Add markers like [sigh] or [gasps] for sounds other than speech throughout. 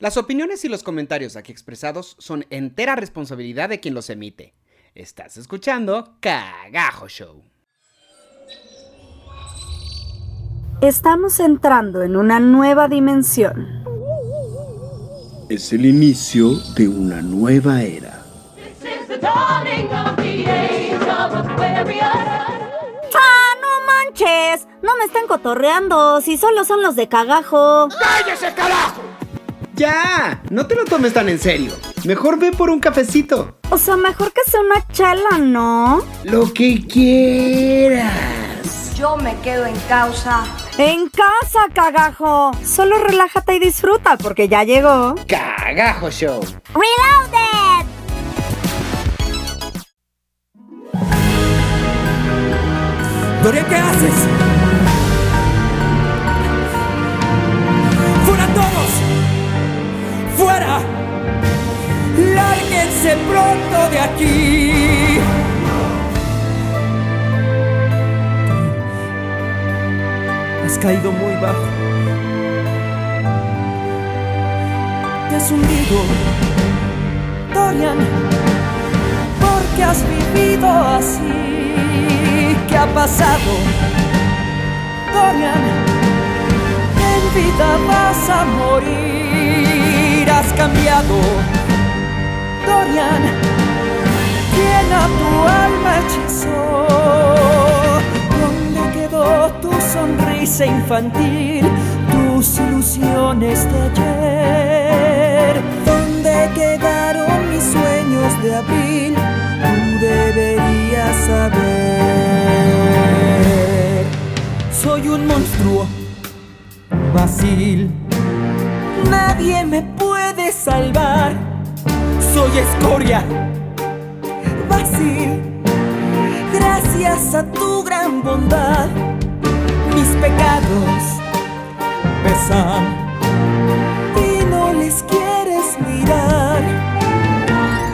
Las opiniones y los comentarios aquí expresados son entera responsabilidad de quien los emite. Estás escuchando Cagajo Show. Estamos entrando en una nueva dimensión. Es el inicio de una nueva era. ¡Ah, no manches! No me están cotorreando, si solo son los de cagajo. ¡Cállese, carajo! Ya, no te lo tomes tan en serio. Mejor ve por un cafecito. O sea, mejor que sea una chela, ¿no? Lo que quieras. Yo me quedo en causa. En casa, cagajo. Solo relájate y disfruta porque ya llegó. Cagajo Show. Reloaded. Doria, ¿qué haces? ¡Lárguense pronto de aquí! Has caído muy bajo. Te has hundido, Dorian, porque has vivido así. ¿Qué ha pasado, Dorian? En vida vas a morir. Has cambiado, Dorian. ¿Quién a tu alma hechizó? ¿Dónde quedó tu sonrisa infantil? Tus ilusiones de ayer. ¿Dónde quedaron mis sueños de abril? Tú deberías saber. Soy un monstruo, Basil. Nadie me puede salvar. Soy escoria, Basil. Gracias a tu gran bondad, mis pecados pesan y no les quieres mirar.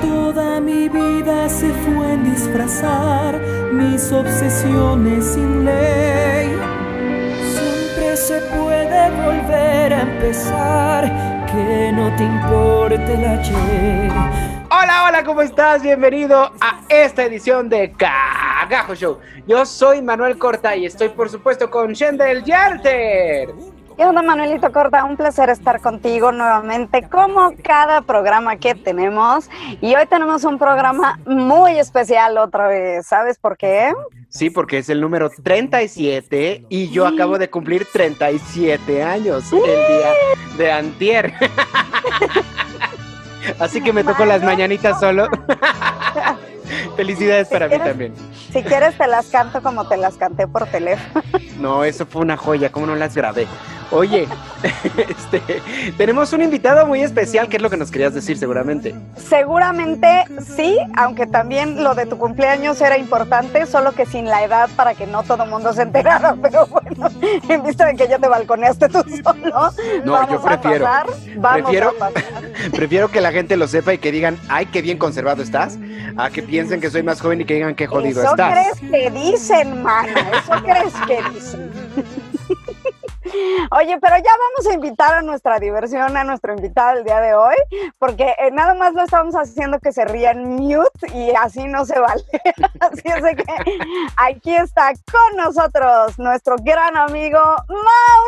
Toda mi vida se fue en disfrazar mis obsesiones sin ley. Siempre se puede volver a empezar, que no te importe el ayer. Hola, hola, ¿cómo estás? Bienvenido a esta edición de Cagajo Show. Yo soy Manuel Corta y estoy, por supuesto, con Shendel Yarter. ¿Qué onda, Manuelito Corta? Un placer estar contigo nuevamente, como cada programa que tenemos. Y hoy tenemos un programa muy especial otra vez. ¿Sabes por qué? Sí, porque es el número 37 y yo acabo de cumplir 37 años el día de antier. [laughs] Así que me tocó las mañanitas solo. [laughs] Felicidades para mí también. Si quieres, te las canto como te las canté por teléfono. No, eso fue una joya, ¿cómo no las grabé? Oye, [laughs] este, tenemos un invitado muy especial, ¿qué es lo que nos querías decir seguramente? Seguramente sí, aunque también lo de tu cumpleaños era importante, solo que sin la edad para que no todo el mundo se enterara. [laughs] Pero bueno, en vista de que ya te balconeaste tú solo, No, vamos yo prefiero. a pasar. Vamos prefiero, a pasar. [laughs] prefiero que la gente lo sepa y que digan, ay, qué bien conservado estás, a que piensen que soy más joven y que digan qué jodido Eso estás. crees que dicen, mana, eso crees que dicen. Oye, pero ya vamos a invitar a nuestra diversión, a nuestro invitado el día de hoy, porque eh, nada más lo estamos haciendo que se ría en mute y así no se vale. [laughs] Así es de que aquí está con nosotros nuestro gran amigo Mau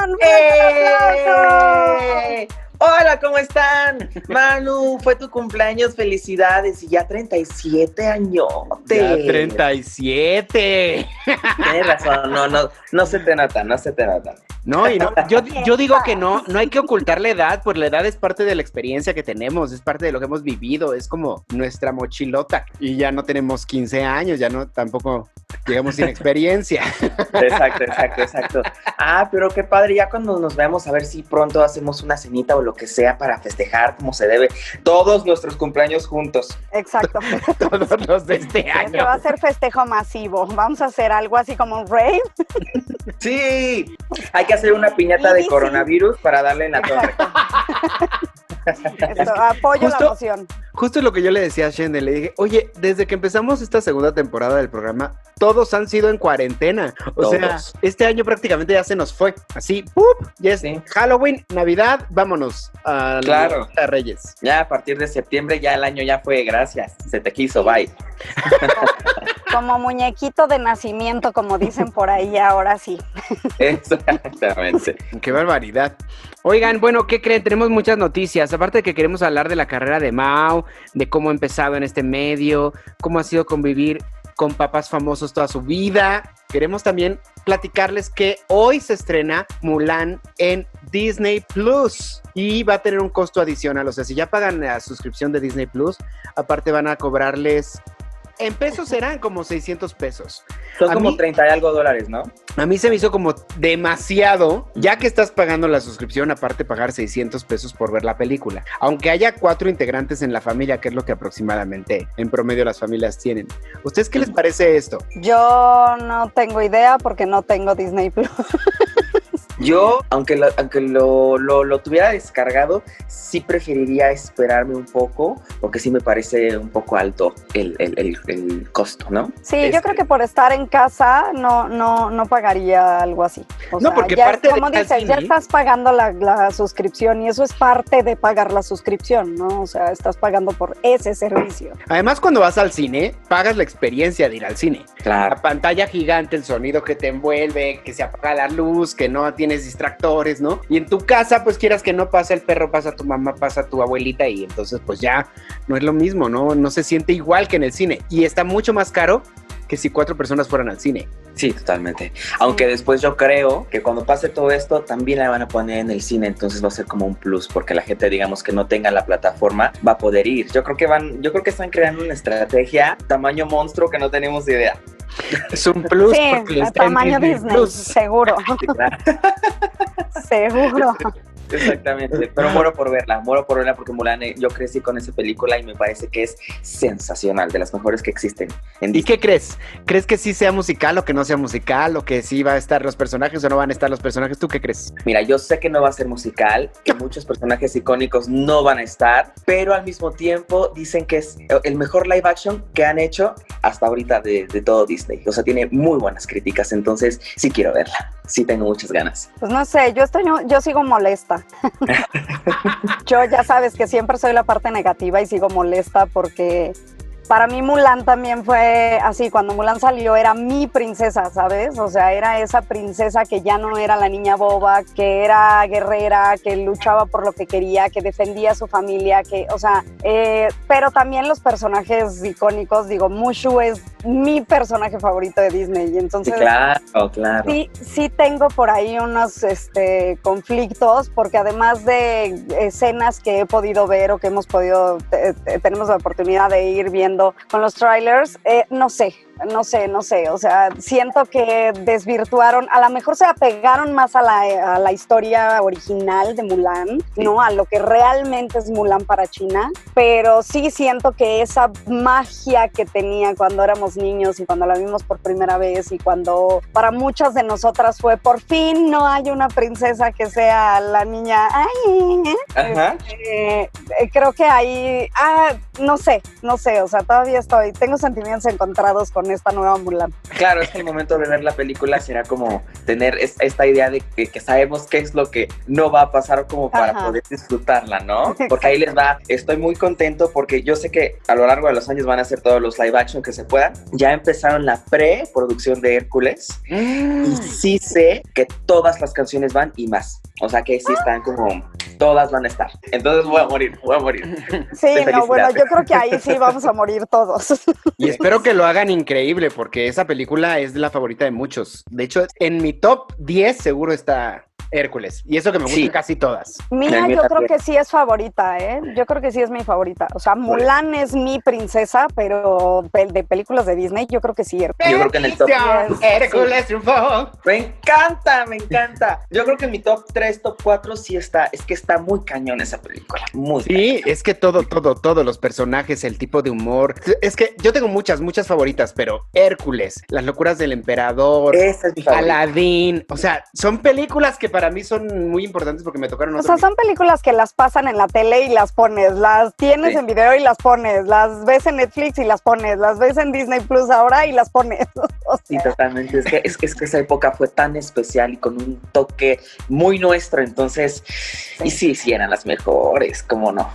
Roldán. ¡Eh! Hola, ¿cómo están? Manu, fue tu cumpleaños, felicidades y ya 37 años. Ya 37. Tienes razón, no, no, no se te nota, no se te nota. No, y no, yo, yo digo que no, no hay que ocultar la edad, pues la edad es parte de la experiencia que tenemos, es parte de lo que hemos vivido, es como nuestra mochilota. Y ya no tenemos 15 años, ya no, tampoco llegamos sin experiencia. [laughs] Exacto, exacto, exacto. Ah, pero qué padre, ya cuando nos veamos a ver si pronto hacemos una cenita o lo que sea para festejar como se debe todos nuestros cumpleaños juntos. Exacto. [laughs] Todos los de este Este año. va a ser festejo masivo. Vamos a hacer algo así como un rave. Sí, hay que hacer una piñata de sí. coronavirus para darle en la torre. [laughs] Esto, apoyo Justo- la moción. Justo lo que yo le decía a Shende, le dije, oye, desde que empezamos esta segunda temporada del programa, todos han sido en cuarentena. O sea, este año prácticamente ya se nos fue. Así, ¡pup! Ya es Sí. Halloween, Navidad, vámonos a Claro. a Reyes. Ya a partir de septiembre ya el año ya fue, gracias. Se te quiso, bye. [laughs] Como muñequito de nacimiento, como dicen por ahí, ahora sí. Exactamente. Qué barbaridad. Oigan, bueno, ¿qué creen? Tenemos muchas noticias. Aparte de que queremos hablar de la carrera de Mao, de cómo ha empezado en este medio, cómo ha sido convivir con papás famosos toda su vida. Queremos también platicarles que hoy se estrena Mulan en Disney Plus y va a tener un costo adicional. O sea, si ya pagan la suscripción de Disney Plus, aparte van a cobrarles. En pesos serán como 600 pesos. Son A como mí- 30 y algo dólares, ¿no? A mí se me hizo como demasiado, ya que estás pagando la suscripción, aparte pagar 600 pesos por ver la película. Aunque haya cuatro integrantes en la familia, que es lo que aproximadamente en promedio las familias tienen. ¿Ustedes qué les parece esto? Yo no tengo idea porque no tengo Disney Plus. [laughs] Yo, aunque lo, aunque lo, lo, lo tuviera descargado, sí preferiría esperarme un poco, porque sí me parece un poco alto el, el, el, el costo, ¿no? Sí, Es yo creo que por estar en casa no, no, no pagaría algo así. O No, sea, porque ya, parte de como al dices, ya estás pagando la, la suscripción y eso es parte de pagar la suscripción, ¿no? O sea, estás pagando por ese servicio. Además, cuando vas al cine, pagas la experiencia de ir al cine. La Claro. pantalla gigante, el sonido que te envuelve, que se apaga la luz, que no tienes distractores, ¿no? Y en tu casa, pues quieras que no pasa el perro, pasa tu mamá, pasa tu abuelita y entonces pues ya no es lo mismo, ¿no? No se siente igual que en el cine. Y está mucho más caro que si cuatro personas fueran al cine. Sí, totalmente. Aunque después yo creo que cuando pase todo esto, también la van a poner en el cine, entonces va a ser como un plus, porque la gente, digamos, que no tenga la plataforma, va a poder ir. Yo creo que van, yo creo que están creando una estrategia tamaño monstruo que no tenemos idea. Es un plus sí, porque tamaño Disney Plus. seguro, [laughs] [laughs] seguro. Exactamente, pero muero por verla, muero por verla porque Mulan, eh, yo crecí con esa película y me parece que es sensacional, de las mejores que existen en ¿Y Disney. qué crees? ¿Crees que sí sea musical o que no sea musical? ¿O que sí va a estar los personajes o no van a estar los personajes? ¿Tú qué crees? Mira, yo sé que no va a ser musical, que [laughs] muchos personajes icónicos no van a estar, pero al mismo tiempo dicen que es el mejor live action que han hecho hasta ahorita de, de todo Disney. O sea, tiene muy buenas críticas, entonces sí quiero verla, sí tengo muchas ganas. Pues no sé, yo estoy, yo sigo molesta. [laughs] yo ya sabes que siempre soy la parte negativa y sigo molesta porque para mí Mulan también fue así, cuando Mulan salió era mi princesa, ¿sabes? O sea, era esa princesa que ya no era la niña boba, que era guerrera, que luchaba por lo que quería, que defendía a su familia, que, o sea, eh, pero también los personajes icónicos, digo, Mushu es mi personaje favorito de Disney, y Sí, entonces... claro, claro. Sí, sí tengo por ahí unos este, conflictos, porque además de escenas que he podido ver o que hemos podido, te- te- tenemos la oportunidad de ir viendo con los trailers, eh, no sé, no sé, no sé, o sea, siento que desvirtuaron, a lo mejor se apegaron más a la, a la historia original de Mulan, ¿no? A lo que realmente es Mulan para China, pero sí siento que esa magia que tenía cuando éramos niños y cuando la vimos por primera vez y cuando para muchas de nosotras fue por fin no hay una princesa que sea la niña, ay, Ajá. eh, eh, creo que ahí, ah, no sé, no sé, o sea, todavía estoy, tengo sentimientos encontrados con esta nueva Mulan. Claro, es que el momento de ver la película será como tener es- esta idea de que, que sabemos qué es lo que no va a pasar como para Ajá. poder disfrutarla, ¿no? [laughs] Porque ahí les va, estoy muy contento porque yo sé que a lo largo de los años van a hacer todos los live action que se puedan. Ya empezaron la pre-producción de Hércules y sí sé que todas las canciones van y más. O sea que sí están como, todas van a estar. Entonces voy a morir, voy a morir. [laughs] Sí, no, bueno, yo creo que ahí sí vamos a morir todos. Y espero que lo hagan increíble porque esa película es la favorita de muchos. De hecho, en mi top 10 seguro está Hércules. Y eso que me gustan Sí. casi todas. Mía, yo creo que sí es favorita, ¿eh? Yo creo que sí es mi favorita. O sea, Mulan es mi princesa, pero pe- de películas de Disney, yo creo que sí. Yo creo que en el top Hércules triunfó. Me encanta, me encanta. Yo creo que en mi top 3, top 4 sí está, es que está muy cañón esa película. Muy Sí, es que todo, todo, todos los personajes, el tipo de humor. Es que yo tengo muchas, muchas favoritas, pero Hércules, Las locuras del emperador, Esa es mi favorita. Aladdin, o sea, son películas que para mí son muy importantes porque me tocaron O sea, son películas que las pasan en la tele y las pones, las tienes Sí. en video y las pones, las ves en Netflix y las pones, las ves en Disney Plus ahora y las pones. [laughs] O Sí, totalmente. Es que, es, que- es que esa época fue tan especial y con un toque muy nuestro. Entonces, y sí, sí, eran las mejores, cómo no.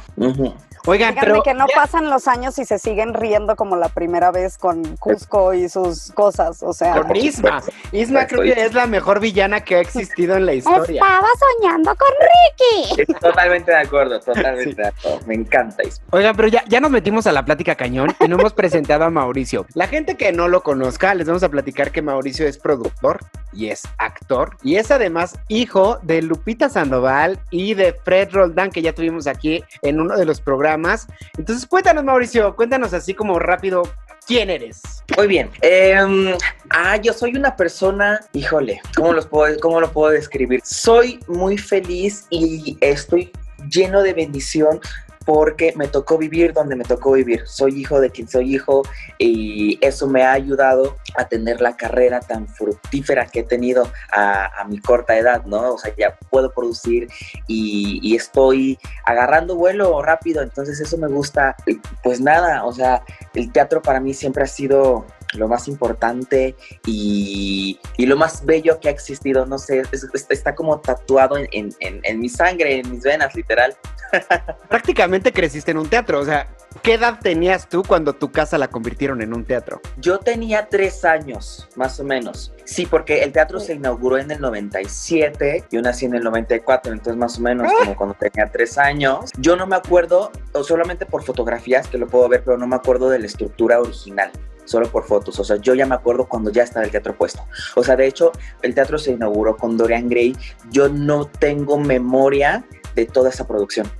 Oigan, díganme pero que no pasan los años y se siguen riendo como la primera vez con Cusco y sus cosas. O sea, con Isma. Isma creo que es la mejor villana que ha existido en la historia. estaba soñando con Ricky. Estoy totalmente de acuerdo, totalmente de acuerdo. Me encanta. Isma. Oigan, pero ya, ya nos metimos a la plática cañón y no hemos presentado a Mauricio. La gente que no lo conozca, les vamos a platicar que Mauricio es productor y es actor y es además hijo de Lupita Sandoval y de Fred Roldán, que ya tuvimos aquí en uno de los programas. Entonces, cuéntanos, Mauricio, cuéntanos así como rápido, ¿quién eres? Muy bien. Em, ah, yo soy una persona, híjole, ¿cómo, los puedo, ¿cómo lo puedo describir? Soy muy feliz y estoy lleno de bendición porque me tocó vivir donde me tocó vivir. Soy hijo de quien soy hijo y eso me ha ayudado a tener la carrera tan fructífera que he tenido a, mi corta edad, ¿no? O sea, ya puedo producir y, y estoy agarrando vuelo rápido, entonces eso me gusta. Pues nada, o sea, el teatro para mí siempre ha sido lo más importante y, y lo más bello que ha existido, no sé, es- es- está como tatuado en, en- en- en mi sangre, en mis venas, literal. [laughs] Prácticamente creciste en un teatro, o sea, ¿qué edad tenías tú cuando tu casa la convirtieron en un teatro? Yo tenía tres años, más o menos. Sí, porque el teatro se inauguró en el 97, yo nací en el 94, entonces más o menos como cuando tenía tres años. Yo no me acuerdo, o solamente por fotografías que lo puedo ver, pero no me acuerdo de la estructura original. Solo por fotos, o sea, yo ya me acuerdo cuando ya estaba el teatro puesto. O sea, de hecho, el teatro se inauguró con Dorian Gray. Yo no tengo memoria de toda esa producción,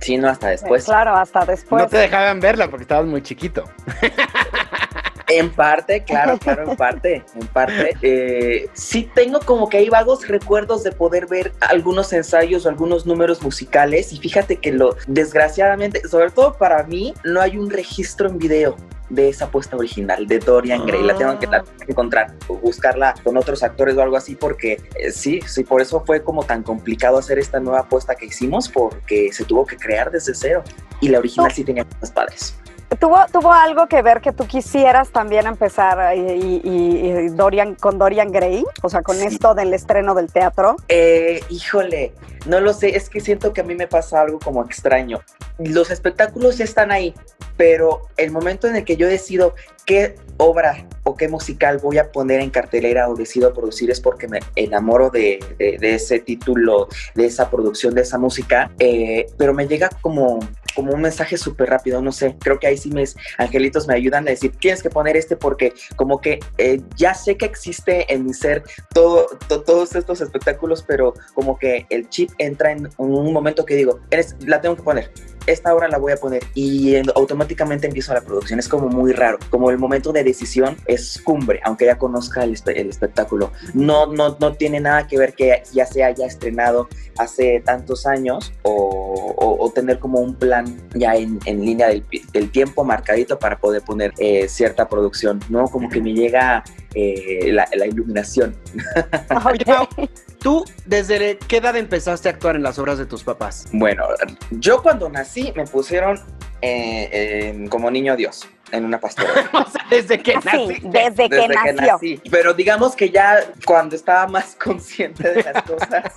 sino hasta después. claro, hasta después. no te dejaban verla porque estabas muy chiquito. [laughs] En parte, claro, claro, en parte, en parte. Eh, sí tengo como que hay vagos recuerdos de poder ver algunos ensayos o algunos números musicales y fíjate que lo, desgraciadamente, sobre todo para mí, no hay un registro en video de esa puesta original de Dorian Gray. La tengo que, la encontrar buscarla con otros actores o algo así porque eh, sí, sí, por eso fue como tan complicado hacer esta nueva apuesta que hicimos porque se tuvo que crear desde cero y la original sí tenía cosas padres. ¿Tuvo, ¿Tuvo algo que ver que tú quisieras también empezar y, y- y Dorian, con Dorian Gray? O sea, con Sí. esto del estreno del teatro. Eh, híjole, no lo sé, es que siento que a mí me pasa algo como extraño. Los espectáculos ya están ahí, pero el momento en el que yo decido qué obra o qué musical voy a poner en cartelera o decido producir es porque me enamoro de, de- de ese título, de esa producción, de esa música, eh, pero me llega como, como un mensaje súper rápido, no sé, creo que ahí sí mis angelitos me ayudan a decir, tienes que poner este porque como que eh, ya sé que existe en mi ser todo, to- todos estos espectáculos, pero como que el chip entra en un momento que digo, "Eres- la tengo que poner. Esta hora la voy a poner y en- automáticamente empiezo la producción. Es como muy raro. Como el momento de decisión es cumbre, aunque ya conozca el, espe- el espectáculo. No, no, no tiene nada que ver que ya se haya estrenado hace tantos años o, tener como un plan ya en, línea del, del tiempo marcadito para poder poner eh, cierta producción, ¿no? Como que me llega eh, la, la iluminación. [laughs] ¿tú desde qué edad empezaste a actuar en las obras de tus papás? Bueno, yo cuando nací me pusieron eh, como niño Dios en una pastora. [laughs] O sea, desde que Así, naciste. desde, que desde nació. nací. Pero digamos que ya cuando estaba más [laughs] consciente de las cosas,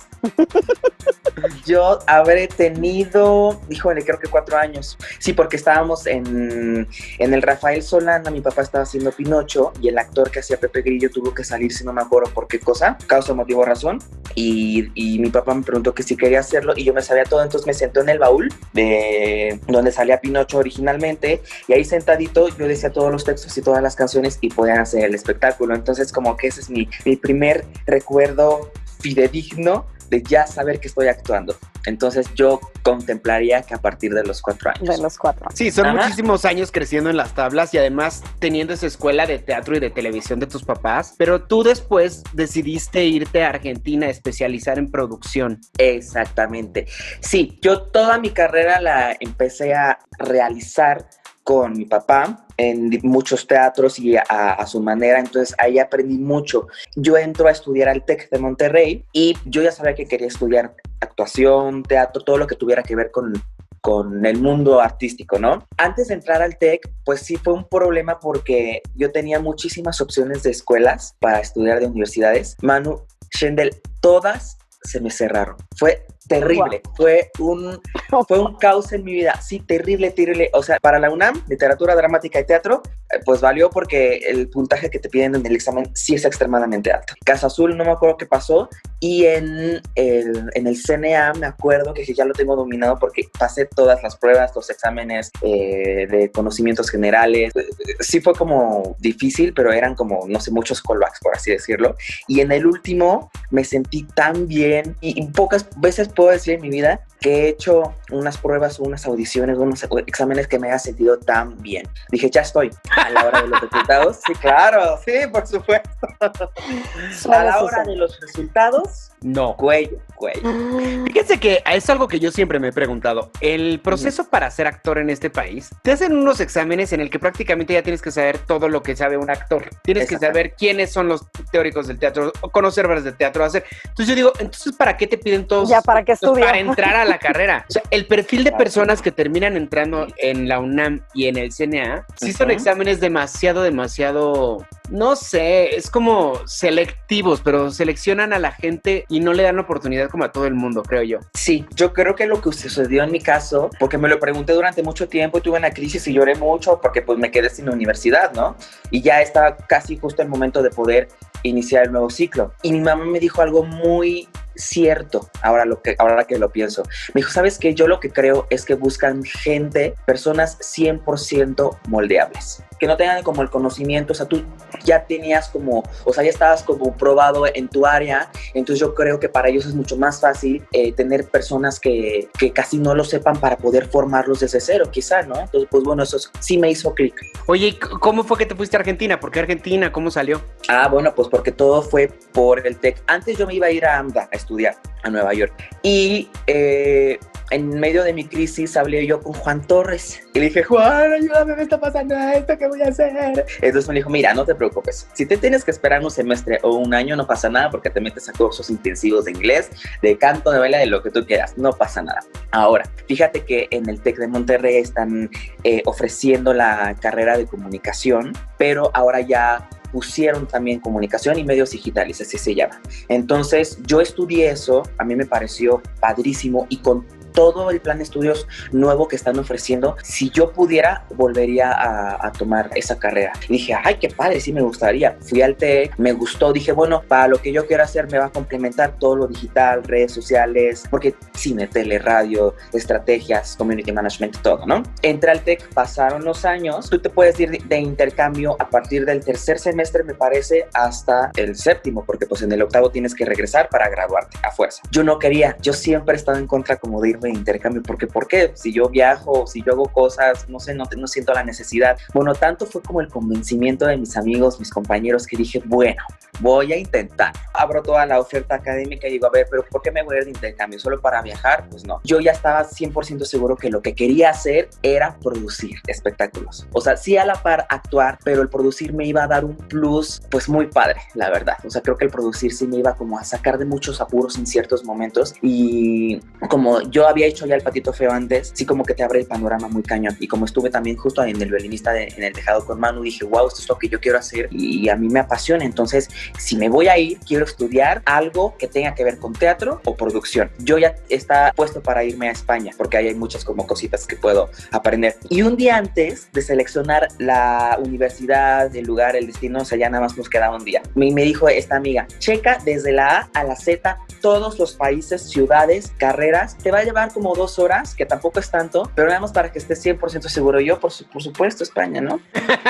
yo habré tenido, híjole, creo que cuatro años. Sí, porque estábamos en, en el Rafael Solana, mi papá estaba haciendo Pinocho y el actor que hacía Pepe Grillo tuvo que salir, si no me acuerdo por qué cosa, causa, motivo, razón. Y, y mi papá me preguntó que si quería hacerlo y yo me sabía todo, entonces me sentó en el baúl de donde salía Pinocho originalmente y ahí sentadito yo decía todos los textos y todas las canciones y podían hacer el espectáculo. Entonces como que ese es mi, mi primer recuerdo fidedigno de ya saber que estoy actuando. Entonces yo contemplaría que a partir de los cuatro años. De los cuatro. Sí, son Ajá. muchísimos años creciendo en las tablas y además teniendo esa escuela de teatro y de televisión de tus papás, pero tú después decidiste irte a Argentina a especializar en producción. Exactamente. Sí, yo toda mi carrera la empecé a realizar con mi papá. en muchos teatros y a, su manera, entonces ahí aprendí mucho. Yo entro a estudiar al TEC de Monterrey y yo ya sabía que quería estudiar actuación, teatro, todo lo que tuviera que ver con, con el mundo artístico, ¿no? Antes de entrar al TEC, pues sí fue un problema porque yo tenía muchísimas opciones de escuelas para estudiar de universidades. Manu, Shendel, todas se me cerraron. Fue terrible, fue un, fue un caos en mi vida, sí, terrible, terrible. O sea, para la UNAM, literatura dramática y teatro, eh, pues valió porque el puntaje que te piden en el examen sí es extremadamente alto. Casa Azul, no me acuerdo qué pasó, y en el, en el CNA me acuerdo que ya lo tengo dominado porque pasé todas las pruebas, los exámenes eh, de conocimientos generales. Sí fue como difícil, pero eran como, no sé, muchos callbacks, por así decirlo. Y en el último me sentí tan bien y, y pocas veces puedo decir en mi vida que he hecho unas pruebas, unas audiciones, unos exámenes que me ha sentido tan bien. Dije, ya estoy a la hora de los resultados. Sí, claro, sí, por supuesto. [laughs] a la hora de los resultados, no. Cuello, cuello. Fíjense que es algo que yo siempre me he preguntado. El proceso para ser actor en este país, te hacen unos exámenes en el que prácticamente ya tienes que saber todo lo que sabe un actor. Tienes que saber quiénes son los teóricos del teatro, conocer obras de teatro, hacer. Entonces yo digo, entonces ¿para qué te piden Ya, ¿para estudiar? Para entrar a la carrera. [laughs] O sea, el perfil de personas que terminan entrando en la UNAM y en el CNA, sí son exámenes demasiado, demasiado, no sé, es como selectivos, pero seleccionan a la gente y no le dan oportunidad como a todo el mundo, creo yo. Sí, yo creo que lo que sucedió en mi caso, porque me lo pregunté durante mucho tiempo y tuve una crisis y lloré mucho porque pues me quedé sin universidad, ¿no? Y ya estaba casi justo el momento de poder iniciar el nuevo ciclo. Y mi mamá me dijo algo muy cierto, ahora, lo que, ahora que lo pienso. Me dijo, ¿sabes qué? Yo lo que creo es que buscan gente, personas 100% moldeables, que no tengan como el conocimiento, o sea, tú ya tenías como, o sea, ya estabas como probado en tu área, entonces yo creo que para ellos es mucho más fácil eh, tener personas que, que, casi no lo sepan para poder formarlos desde cero, quizá, ¿no? Entonces, pues bueno, eso sí me hizo clic. Oye, ¿cómo fue que te fuiste a Argentina? ¿Por qué Argentina? ¿Cómo salió? Ah, bueno, pues porque todo fue por el TEC. Antes yo me iba a ir a AMDA a estudiar a Nueva York. Y eh, en medio de mi crisis hablé yo con Juan Torres y le dije, Juan, ayúdame, me está pasando esto, ¿qué voy a hacer? Entonces me dijo, mira, no te preocupes, si te tienes que esperar un semestre o un año, no pasa nada porque te metes a cursos intensivos de inglés, de canto, de baile, de lo que tú quieras, no pasa nada. Ahora, fíjate que en el TEC de Monterrey están eh, ofreciendo la carrera de comunicación, pero ahora ya pusieron también comunicación y medios digitales, así se llama. Entonces yo estudié eso, a mí me pareció padrísimo y con todo el plan de estudios nuevo que están ofreciendo, si yo pudiera, volvería a, a, tomar esa carrera. Y dije, ay, qué padre, sí me gustaría. Fui al TEC, me gustó, dije, bueno, para lo que yo quiero hacer me va a complementar todo lo digital, redes sociales, porque cine, tele, radio, estrategias, community management, todo, ¿no? Entré al TEC, pasaron los años, tú te puedes ir de, de intercambio a partir del tercer semestre, me parece, hasta el séptimo, porque pues en el octavo tienes que regresar para graduarte a fuerza. Yo no quería, yo siempre he estado en contra como de irme de intercambio, porque ¿por qué? Si yo viajo, si yo hago cosas, no sé, no, no siento la necesidad. Bueno, tanto fue como el convencimiento de mis amigos, mis compañeros, que dije, bueno, voy a intentar. Abro toda la oferta académica y digo, a ver, pero ¿por qué me voy a ir de intercambio? ¿Solo para viajar? Pues no. Yo ya estaba 100% seguro que lo que quería hacer era producir espectáculos. O sea, sí a la par actuar, pero el producir me iba a dar un plus, pues muy padre, la verdad. O sea, creo que el producir sí me iba como a sacar de muchos apuros en ciertos momentos y como yo había hecho ya el patito feo antes, sí como que te abre el panorama muy cañón. Y como estuve también justo en el violinista de, en el tejado con Manu, dije, wow, esto es lo que yo quiero hacer y a mí me apasiona. Entonces, si me voy a ir, quiero estudiar algo que tenga que ver con teatro o producción. Yo ya está puesto para irme a España porque ahí hay muchas como cositas que puedo aprender. Y un día antes de seleccionar la universidad, el lugar, el destino, o sea, ya nada más nos quedaba un día. Me, me dijo esta amiga, checa desde la A a la Z todos los países, ciudades, carreras. Te va a llevar como dos horas, que tampoco es tanto, pero nada más para que estés 100% seguro. Yo, por, su, por supuesto, España, ¿no?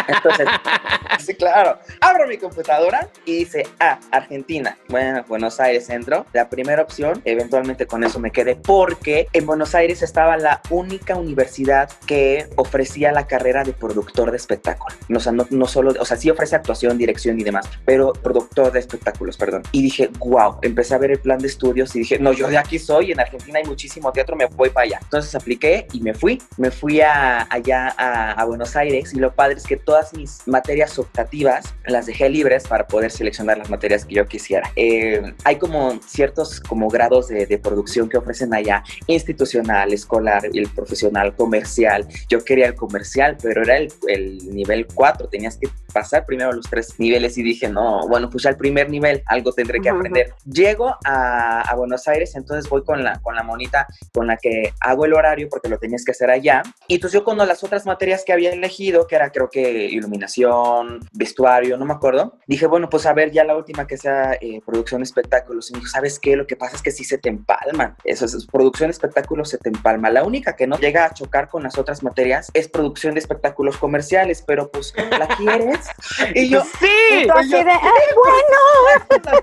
Entonces, [laughs] sí, claro. Abro mi computadora y dice, ah, Argentina. Bueno, Buenos Aires centro. La primera opción, eventualmente con eso me quedé, porque en Buenos Aires estaba la única universidad que ofrecía la carrera de productor de espectáculo. O sea, no, no solo, o sea, sí ofrece actuación, dirección y demás, pero productor de espectáculos, perdón. Y dije, wow, empecé a ver el plan de estudios y dije, no, yo de aquí soy, en Argentina hay muchísimo teatro teatro, me voy para allá. Entonces apliqué y me fui. Me fui a, allá a, Buenos Aires y lo padre es que todas mis materias optativas las dejé libres para poder seleccionar las materias que yo quisiera. Eh, hay como ciertos como grados de, de producción que ofrecen allá, institucional, escolar, el profesional, comercial. Yo quería el comercial, pero era el, el nivel 4, tenías que pasar primero los tres niveles y dije, no, bueno, pues ya el primer nivel, algo tendré que aprender. Llego a, a, Buenos Aires, entonces voy con la, con la monita con la que hago el horario porque lo tenías que hacer allá. Y entonces yo con las otras materias que había elegido, que era creo que iluminación, vestuario, no me acuerdo, dije, bueno, pues a ver ya la última que sea eh, producción de espectáculos. Y me dijo, ¿sabes qué? Lo que pasa es que sí se te empalman. Eso es, producción de espectáculos se te empalma. La única que no llega a chocar con las otras materias es producción de espectáculos comerciales, pero pues la quieres. [laughs] y yo, sí. Y tú así de, [laughs] ¡ay, bueno! [laughs]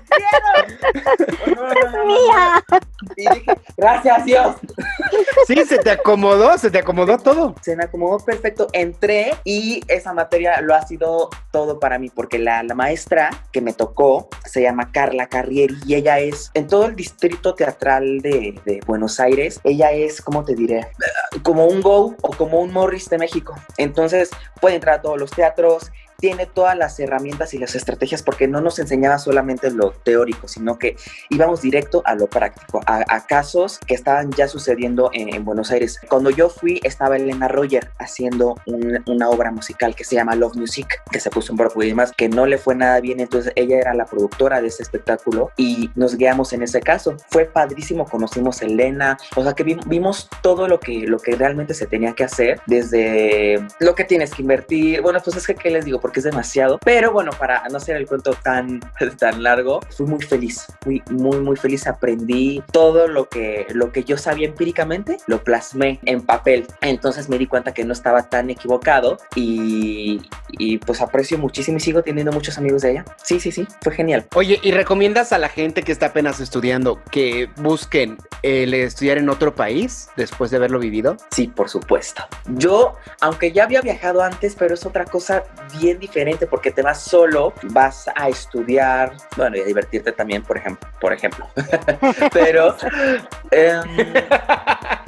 quiero! ¡Es mía! Y dije, gracias Dios. Sí, se te acomodó, se te acomodó todo. Se me acomodó perfecto. Entré y esa materia lo ha sido todo para mí, porque la, la maestra que me tocó se llama Carla Carrieri y ella es en todo el distrito teatral de, de Buenos Aires. Ella es, ¿cómo te diré? Como un Go o como un Morris de México. Entonces puede entrar a todos los teatros, tiene todas las herramientas y las estrategias porque no nos enseñaba solamente lo teórico, sino que íbamos directo a lo práctico, a, casos que estaban ya sucediendo en, Buenos Aires. Cuando yo fui estaba Elena Roger haciendo una obra musical que se llama Love Music, que se puso en Broadway y demás, que no le fue nada bien, entonces ella era la productora de ese espectáculo y nos guiamos en ese caso. Fue padrísimo, conocimos a Elena, o sea que vimos todo lo que, lo que realmente se tenía que hacer, desde lo que tienes que invertir, bueno, pues es que, ¿qué les digo? porque es demasiado. Pero bueno, para no hacer el cuento tan, [laughs] tan largo, fui muy feliz, fui muy, muy feliz. Aprendí todo lo que, lo que yo sabía empíricamente, lo plasmé en papel. Entonces me di cuenta que no estaba tan equivocado y, y pues aprecio muchísimo y sigo teniendo muchos amigos de ella. Sí, sí, sí, fue genial. Oye, ¿y recomiendas a la gente que está apenas estudiando que busquen el estudiar en otro país después de haberlo vivido? Sí, por supuesto. Yo, aunque ya había viajado antes, pero es otra cosa bien diferente porque te vas solo, vas a estudiar, bueno, y a divertirte también, por ejemplo, por ejemplo. [laughs] Pero eh,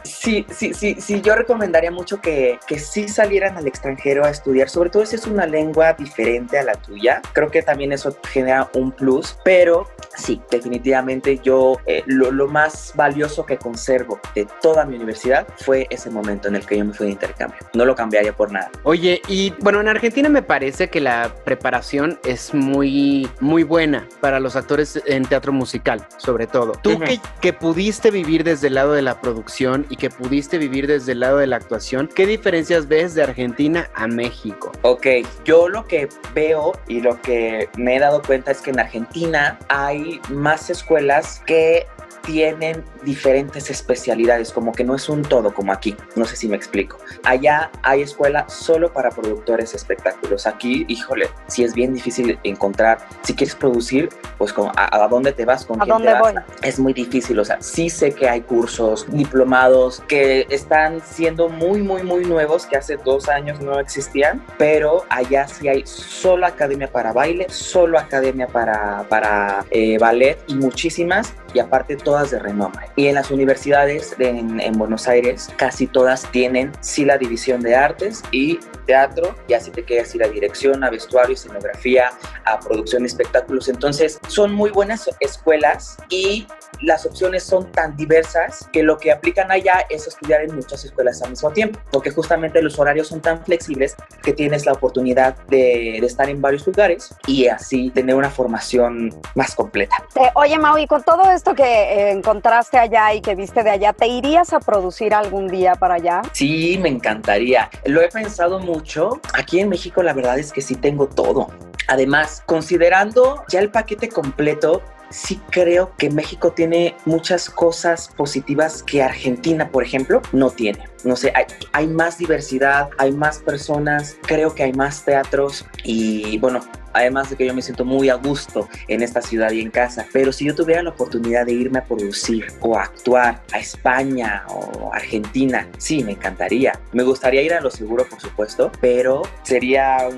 sí, sí, sí, sí, yo recomendaría mucho que, que sí salieran al extranjero a estudiar, sobre todo si es una lengua diferente a la tuya. Creo que también eso genera un plus, pero sí, definitivamente yo eh, lo, lo, más valioso que conservo de toda mi universidad fue ese momento en el que yo me fui de intercambio. No lo cambiaría por nada. Oye, y bueno, en Argentina me parece que la preparación es muy, muy buena para los actores en teatro musical, sobre todo. Tú que, que pudiste vivir desde el lado de la producción y que pudiste vivir desde el lado de la actuación, ¿qué diferencias ves de Argentina a México? Ok, yo lo que veo y lo que me he dado cuenta es que en Argentina hay más escuelas que tienen diferentes especialidades, como que no es un todo como aquí, no sé si me explico. Allá hay escuela solo para productores de espectáculos. Aquí, híjole, si es bien difícil encontrar, si quieres producir, pues a, dónde te vas, con ¿A quién dónde te vas. Voy? Es muy difícil, o sea, sí sé que hay cursos, diplomados que están siendo muy, muy, muy nuevos, que hace dos años no existían, pero allá sí hay solo academia para baile, solo academia para, para eh, ballet y muchísimas, y aparte todas de renombre. Y en las universidades de, en, en, Buenos Aires, casi todas tienen sí la división de artes y teatro, y así te quieres ir a dirección, a vestuario, escenografía, a producción de espectáculos. Entonces, son muy buenas escuelas y las opciones son tan diversas que lo que aplican allá es estudiar en muchas escuelas al mismo tiempo, porque justamente los horarios son tan flexibles que tienes la oportunidad de, de estar en varios lugares y así tener una formación más completa. Eh, oye, Mau, y con todo esto que eh, encontraste allá y que viste de allá, ¿te irías a producir algún día para allá? Sí, me encantaría. Lo he pensado mucho. Aquí en México la verdad es que sí tengo todo. Además, considerando ya el paquete completo, sí creo que México tiene muchas cosas positivas que Argentina, por ejemplo, no tiene. No sé, hay, hay, más diversidad, hay más personas, creo que hay más teatros y bueno, además de que yo me siento muy a gusto en esta ciudad y en casa, pero si yo tuviera la oportunidad de irme a producir o a actuar a España o Argentina, sí, me encantaría. Me gustaría ir a lo seguro, por supuesto, pero sería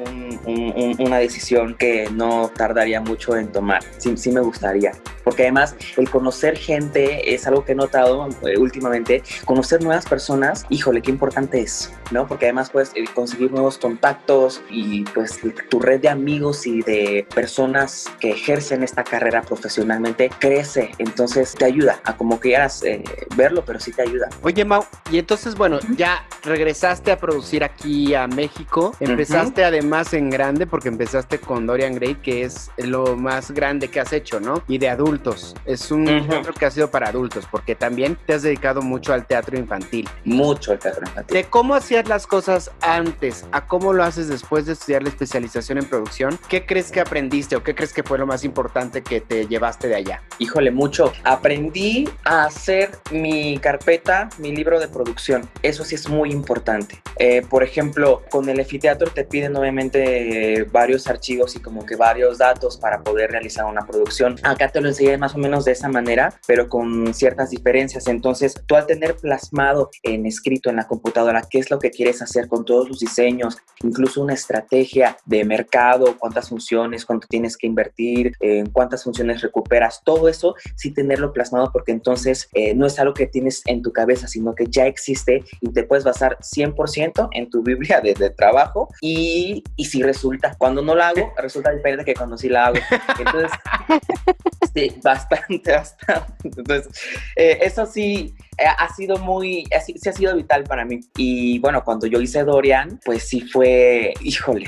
una decisión que no tardaría mucho en tomar. Sí, sí me gustaría porque además el conocer gente es algo que he notado eh, últimamente, conocer nuevas personas, híjole, qué importante es, ¿no? Porque además puedes eh, conseguir nuevos contactos y pues tu red de amigos y de personas que ejercen esta carrera profesionalmente crece, entonces te ayuda a como quieras eh, verlo, pero sí te ayuda. Oye, Mau, y entonces, bueno, ya regresaste a producir aquí a México, empezaste además en grande porque empezaste con Dorian Gray, que es lo más grande que has hecho, ¿no? Y de adulto es un teatro que ha sido para adultos, porque también te has dedicado mucho al teatro infantil. Mucho al teatro infantil. De cómo hacías las cosas antes a cómo lo haces después de estudiar la especialización en producción, ¿qué crees que aprendiste o qué crees que fue lo más importante que te llevaste de allá? Híjole, mucho. Aprendí a hacer mi carpeta, mi libro de producción. Eso sí es muy importante. Eh, por ejemplo, con el efiteatro te piden obviamente varios archivos y como que varios datos para poder realizar una producción. Acá te lo enseñé más o menos de esa manera, pero con ciertas diferencias. Entonces, tú al tener plasmado en escrito en la computadora qué es lo que quieres hacer con todos los diseños, incluso una estrategia de mercado, cuántas funciones, cuánto tienes que invertir, en cuántas funciones recuperas, todo eso sí tenerlo plasmado porque entonces eh, no es algo que tienes en tu cabeza, sino que ya existe y te puedes basar 100% en tu Biblia de, trabajo y, y si resulta, cuando no la hago, resulta diferente que cuando sí la hago. Entonces, [laughs] sí, bastante, bastante. Entonces, eh, eso sí ha sido muy, sí ha sido vital para mí. Y bueno, cuando yo hice Dorian, pues sí fue, híjole,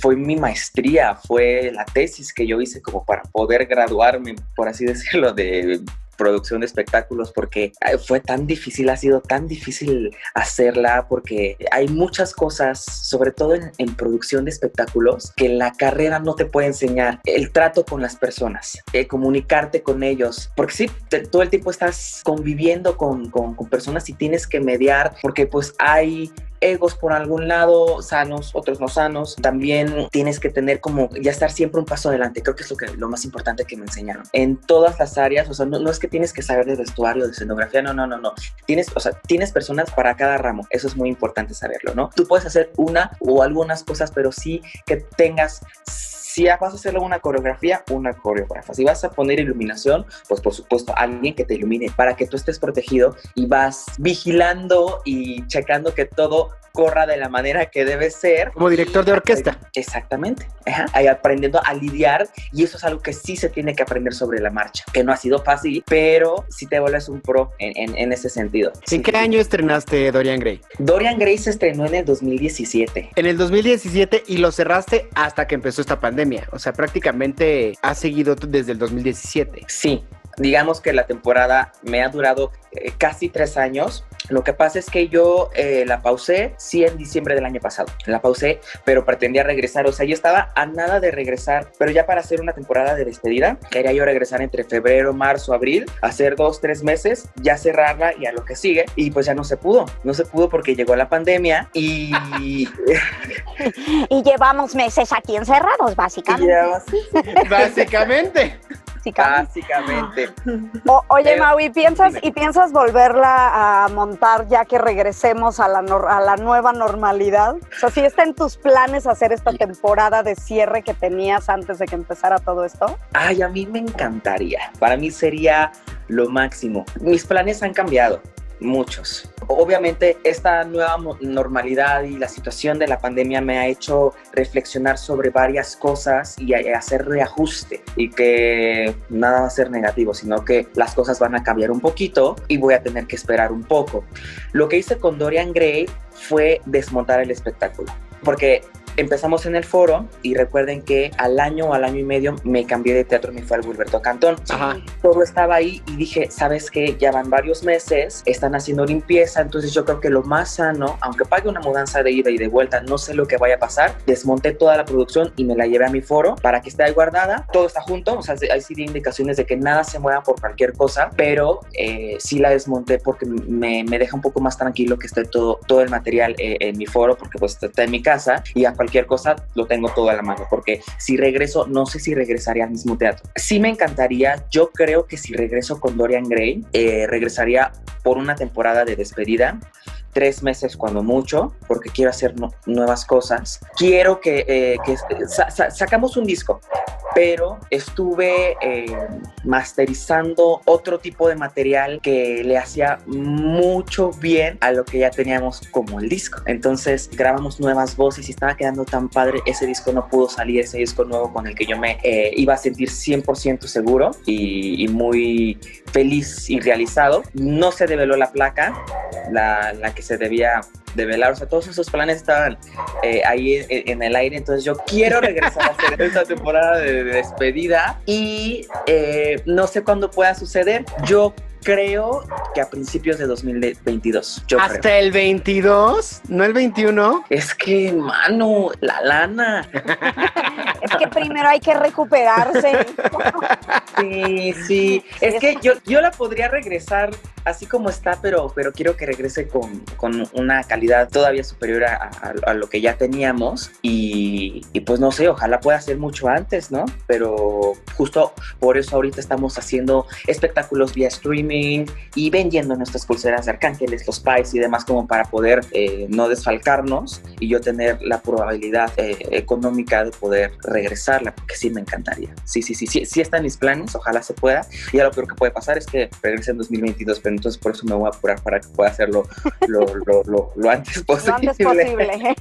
fue mi maestría, fue la tesis que yo hice como para poder graduarme, por así [laughs] decirlo, de producción de espectáculos porque fue tan difícil, ha sido tan difícil hacerla porque hay muchas cosas, sobre todo en, producción de espectáculos, que la carrera no te puede enseñar. El trato con las personas, eh, comunicarte con ellos, porque sí, todo el tiempo estás conviviendo con, con, con personas y tienes que mediar porque pues hay egos por algún lado, sanos, otros no sanos. También tienes que tener como ya estar siempre un paso adelante. Creo que es lo, que, lo más importante que me enseñaron. En todas las áreas, o sea, no, es que tienes que saber de vestuario, de escenografía, no, no, no, no. Tienes, o sea, tienes personas para cada ramo. Eso es muy importante saberlo, ¿no? Tú puedes hacer una o algunas cosas, pero sí que tengas si vas a hacerle una coreografía, una coreógrafa. Si vas a poner iluminación, pues por supuesto, alguien que te ilumine para que tú estés protegido y vas vigilando y checando que todo corra de la manera que debe ser. Como director de orquesta. Exactamente. Ahí aprendiendo a lidiar y eso es algo que sí se tiene que aprender sobre la marcha, que no ha sido fácil, pero sí te vuelves un pro en, ese sentido. ¿En qué año estrenaste Dorian Gray? Dorian Gray se estrenó en el 2017. En el 2017 y lo cerraste hasta que empezó esta pandemia. O sea, prácticamente ha seguido desde el 2017. Sí, digamos que la temporada me ha durado eh, casi tres años. Lo que pasa es que yo eh, la pausé, sí, en diciembre del año pasado. La pausé, pero pretendía regresar. O sea, yo estaba a nada de regresar, pero ya para hacer una temporada de despedida, quería yo regresar entre febrero, marzo, abril, hacer dos, tres meses, ya cerrarla y a lo que sigue. Y pues ya no se pudo. No se pudo porque llegó la pandemia y... [laughs] y llevamos meses aquí encerrados, básicamente. Básicamente. Básicamente. oye, Maui, ¿piensas, ¿y piensas volverla a montar ya que regresemos a la, a la nueva normalidad? O sea, ¿si está en tus planes hacer esta temporada de cierre que tenías antes de que empezara todo esto? Ay, a mí me encantaría. Para mí sería lo máximo. Mis planes han cambiado muchos. Obviamente esta nueva normalidad y la situación de la pandemia me ha hecho reflexionar sobre varias cosas y hacer reajuste y que nada va a ser negativo, sino que las cosas van a cambiar un poquito y voy a tener que esperar un poco. Lo que hice con Dorian Gray fue desmontar el espectáculo, porque empezamos en el foro y recuerden que al año o al año y medio me cambié de teatro, me fue al Gilberto Cantón. Todo estaba ahí y dije, ¿sabes qué? Ya van varios meses, están haciendo limpieza, entonces yo creo que lo más sano, aunque pague una mudanza de ida y de vuelta, no sé lo que vaya a pasar, desmonté toda la producción y me la llevé a mi foro para que esté ahí guardada, todo está junto, o sea, hay sí indicaciones de que nada se mueva por cualquier cosa, pero eh, sí la desmonté porque me, me, deja un poco más tranquilo que esté todo, todo el material eh, en mi foro, porque pues está en mi casa y a cualquier cosa, lo tengo todo a la mano, porque si regreso, no sé si regresaría al mismo teatro. Sí me encantaría, yo creo que si regreso con Dorian Gray, eh, regresaría por una temporada de despedida tres meses cuando mucho, porque quiero hacer nuevas cosas. Quiero que, eh, sacamos un disco, pero estuve eh, masterizando otro tipo de material que le hacía mucho bien a lo que ya teníamos como el disco. Entonces grabamos nuevas voces y estaba quedando tan padre. Ese disco no pudo salir, ese disco nuevo con el que yo me eh, iba a sentir 100% seguro y, y, muy feliz y realizado. No se develó la placa, la, la que se debía de velar, o sea, todos esos planes estaban eh, ahí en, el aire, entonces yo quiero regresar a hacer [laughs] esta temporada de, despedida y eh, no sé cuándo pueda suceder. Yo creo que a principios de 2022. Yo ¿Hasta el 22? ¿No el 21? Es que, mano, la lana. [laughs] es que primero hay que recuperarse. [laughs] sí, sí. Es que yo, yo la podría regresar así como está, pero, pero quiero que regrese con, con una calidad todavía superior a, a, lo que ya teníamos. Y, y, pues no sé, ojalá pueda ser mucho antes, ¿no? Pero justo por eso ahorita estamos haciendo espectáculos vía streaming y vendiendo nuestras pulseras de arcángeles, los pies y demás como para poder eh, no desfalcarnos y yo tener la probabilidad eh, económica de poder regresarla, porque sí me encantaría. Sí, sí, sí, sí, sí está en mis planes, ojalá se pueda. Y lo peor que puede pasar es que regrese en 2022, pero entonces por eso me voy a apurar para que pueda hacerlo lo, [laughs] lo, lo, lo antes posible. Lo antes posible.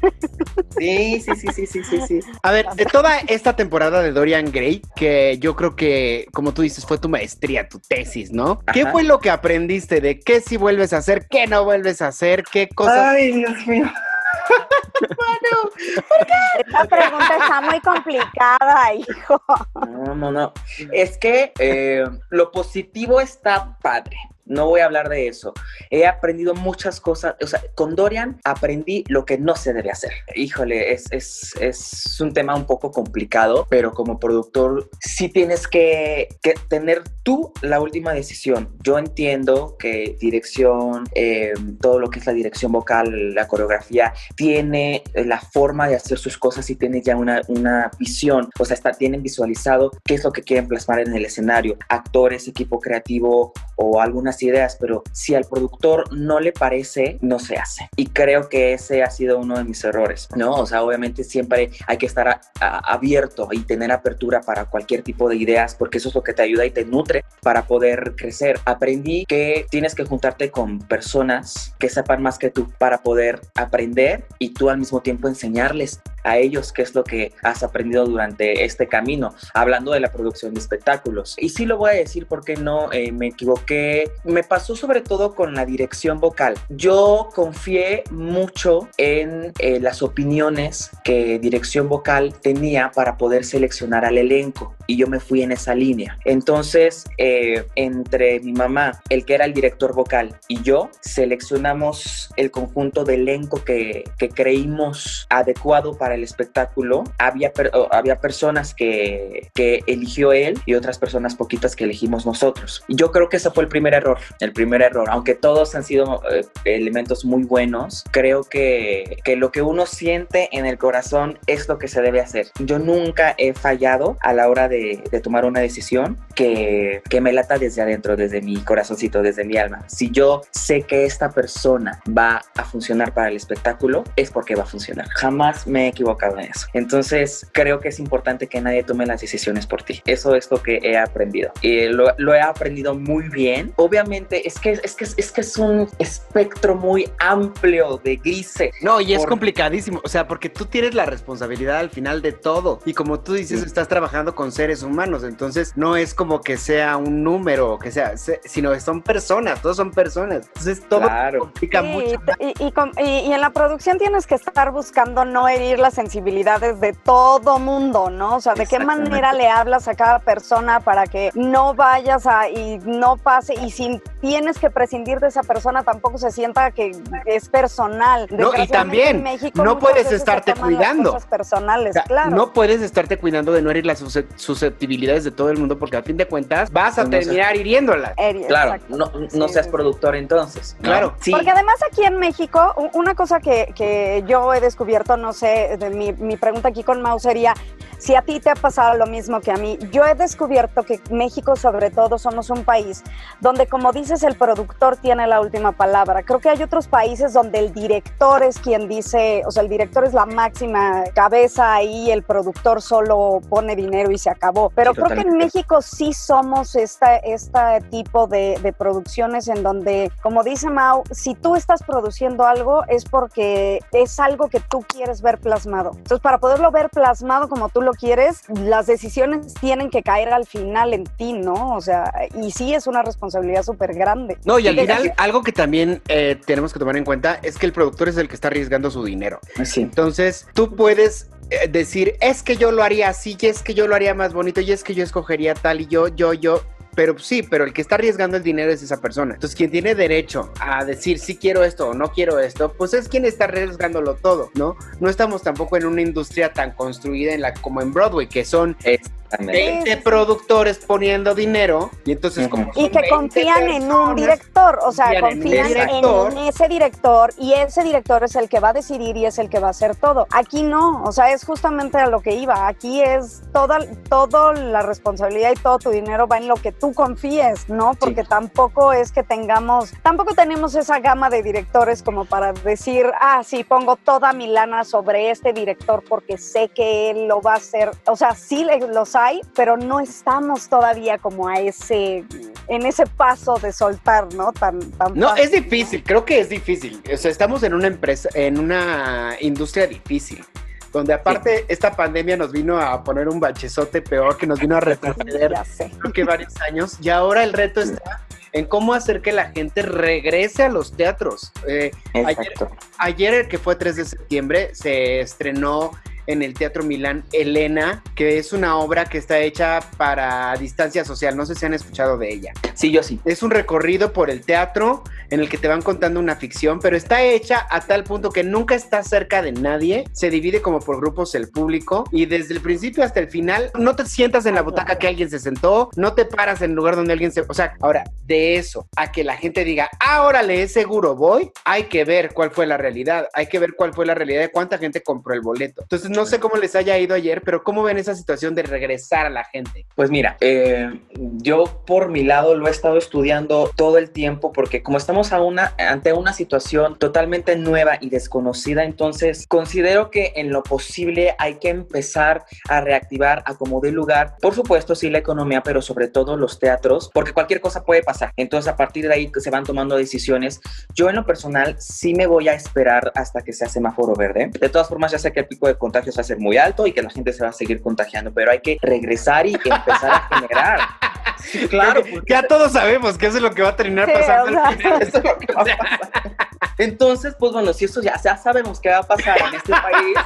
[laughs] sí, sí, sí, sí, sí, sí, sí. A ver, de toda esta temporada de Dorian Gray, que yo creo que, como tú dices, fue tu maestría, tu tesis, ¿no? ¿Qué fue lo que aprendiste de qué si vuelves a hacer, qué no vuelves a hacer, qué cosas? Ay, Dios mío. [laughs] bueno, ¿por qué? Esta pregunta está muy complicada, hijo. No, no, no. Es que eh, lo positivo está padre no voy a hablar de eso. He aprendido muchas cosas, o sea, con Dorian aprendí lo que no se debe hacer. Híjole, es, es, es un tema un poco complicado, pero como productor sí tienes que, que tener tú la última decisión. Yo entiendo que dirección, eh, todo lo que es la dirección vocal, la coreografía, tiene la forma de hacer sus cosas y tiene ya una, una visión, o sea, está, tienen visualizado qué es lo que quieren plasmar en el escenario, actores, equipo creativo o algunas ideas, pero si al productor no le parece, no se hace. Y creo que ese ha sido uno de mis errores, ¿no? O sea, obviamente siempre hay que estar abierto y tener apertura para cualquier tipo de ideas, porque eso es lo que te ayuda y te nutre para poder crecer. Aprendí que tienes que juntarte con personas que sepan más que tú para poder aprender y tú al mismo tiempo enseñarles a ellos qué es lo que has aprendido durante este camino, hablando de la producción de espectáculos. Y sí lo voy a decir porque no eh, me equivoqué. Me pasó sobre todo con la dirección vocal. Yo confié mucho en eh, las opiniones que dirección vocal tenía para poder seleccionar al elenco y yo me fui en esa línea. Entonces, eh, entre mi mamá, el que era el director vocal, y yo, seleccionamos el conjunto de elenco que, que creímos adecuado para el espectáculo, había, había personas que, que eligió él y otras personas poquitas que elegimos nosotros. Yo creo que ese fue el primer error, el primer error. Aunque todos han sido eh, elementos muy buenos, creo que, que lo que uno siente en el corazón es lo que se debe hacer. Yo nunca he fallado a la hora de, tomar una decisión que, que me lata desde adentro, desde mi corazoncito, desde mi alma. Si yo sé que esta persona va a funcionar para el espectáculo, es porque va a funcionar. Jamás me he equivocado en eso. Entonces, creo que es importante que nadie tome las decisiones por ti. Eso es lo que he aprendido. Y lo, lo he aprendido muy bien. Obviamente, es que, es, que, es que es un espectro muy amplio de grises. No, y es complicadísimo. O sea, porque tú tienes la responsabilidad al final de todo. Y como tú dices, estás trabajando con seres humanos. Entonces, no es como que sea un número, que sea, sino son personas, todos son personas. Entonces, todo complica mucho. Y, y, y en la producción tienes que estar buscando no herir las sensibilidades de todo mundo, ¿no? O sea, de qué manera le hablas a cada persona para que no vayas a y no pase y si tienes que prescindir de esa persona tampoco se sienta que es personal. No, y también, en México no puedes estarte cuidando. cosas personales, O sea, claro. No puedes estarte cuidando de no herir las susce- susceptibilidades de todo el mundo porque al fin de cuentas vas a No sé. terminar hiriéndolas. Eri- Claro, no, no seas productor entonces. ¿no? Claro. Sí. Porque además aquí en México, una cosa que, que yo he descubierto, no sé, de mi, mi pregunta aquí con Mau sería, si a ti te ha pasado lo mismo que a mí, yo he descubierto que México sobre todo somos un país donde como dices el productor tiene la última palabra. Creo que hay otros países donde el director es quien dice, o sea, el director es la máxima cabeza ahí, el productor solo pone dinero y se acabó. Pero Sí, creo que en totalmente. México sí somos esta, este tipo de, de producciones en donde, como dice Mau, si tú estás produciendo algo es porque es algo que tú quieres ver plasmado. Entonces, para poderlo ver plasmado como tú lo quieres, las decisiones tienen que caer al final en ti, ¿no? O sea, y sí es una responsabilidad súper grande. No, y al Sí, final algo que también eh, tenemos que tomar en cuenta es que el productor es el que está arriesgando su dinero. Sí. Entonces, tú puedes eh, decir, es que yo lo haría así, y es que yo lo haría más bonito, y es que yo escogería tal, y yo, yo, yo. Pero sí, pero el que está arriesgando el dinero es esa persona. Entonces, quien tiene derecho a decir si quiero esto o no quiero esto, pues es quien está arriesgándolo todo, ¿no? No estamos tampoco en una industria tan construida en la como en Broadway, que son Exactamente. 20 sí, sí. productores poniendo dinero, y entonces como Y que 20 confían en un director, o sea, confían en ese director y ese director es el que va a decidir y es el que va a hacer todo. Aquí no, o sea, es justamente a lo que iba. Aquí es toda, toda la responsabilidad y todo tu dinero va en lo que tú confíes, ¿no? Porque tampoco es que tengamos, tampoco tenemos esa gama de directores como para decir, ah, sí, pongo toda mi lana sobre este director porque sé que él lo va a hacer. O sea, sí le- los hay, pero no estamos todavía como a ese, en ese paso de soltar, ¿no? Tan, tan No, fácil, es difícil, creo que es difícil. O sea, estamos en una empresa, en una industria difícil, donde aparte esta pandemia nos vino a poner un bachezote peor, que nos vino a retroceder creo que varios años, y ahora el reto está en cómo hacer que la gente regrese a los teatros. Eh, ayer, ayer, que fue 3 de septiembre, se estrenó en el Teatro Milán Elena, que es una obra que está hecha para distancia social. No sé si han escuchado de ella. Sí, yo sí. Es un recorrido por el teatro en el que te van contando una ficción, pero está hecha a tal punto que nunca está cerca de nadie. Se divide como por grupos el público y desde el principio hasta el final no te sientas en la butaca que alguien se sentó, no te paras en el lugar donde alguien se... O sea, ahora, de eso a que la gente diga, ah, órale, es seguro, voy, hay que ver cuál fue la realidad, hay que ver cuál fue la realidad de cuánta gente compró el boleto. Entonces, no sé cómo les haya ido ayer, pero ¿cómo ven esa situación de regresar a la gente? Pues mira, eh, yo por mi lado lo he estado estudiando todo el tiempo porque como estamos a una, ante una situación totalmente nueva y desconocida, entonces considero que en lo posible hay que empezar a reactivar a como de lugar, por supuesto sí la economía, pero sobre todo los teatros, porque cualquier cosa puede pasar. Entonces a partir de ahí se van tomando decisiones. Yo en lo personal sí me voy a esperar hasta que sea semáforo verde. De todas formas ya sé que el pico de contagios va a ser muy alto y que la gente se va a seguir contagiando, pero hay que regresar y empezar a generar. [laughs] Sí, claro, que porque ya todos sabemos que eso es lo que va a terminar Sí, pasando o sea. al [laughs] final. eso es lo que va a [laughs] pasar. Entonces, pues bueno, si eso ya, ya sabemos qué va a pasar en este país.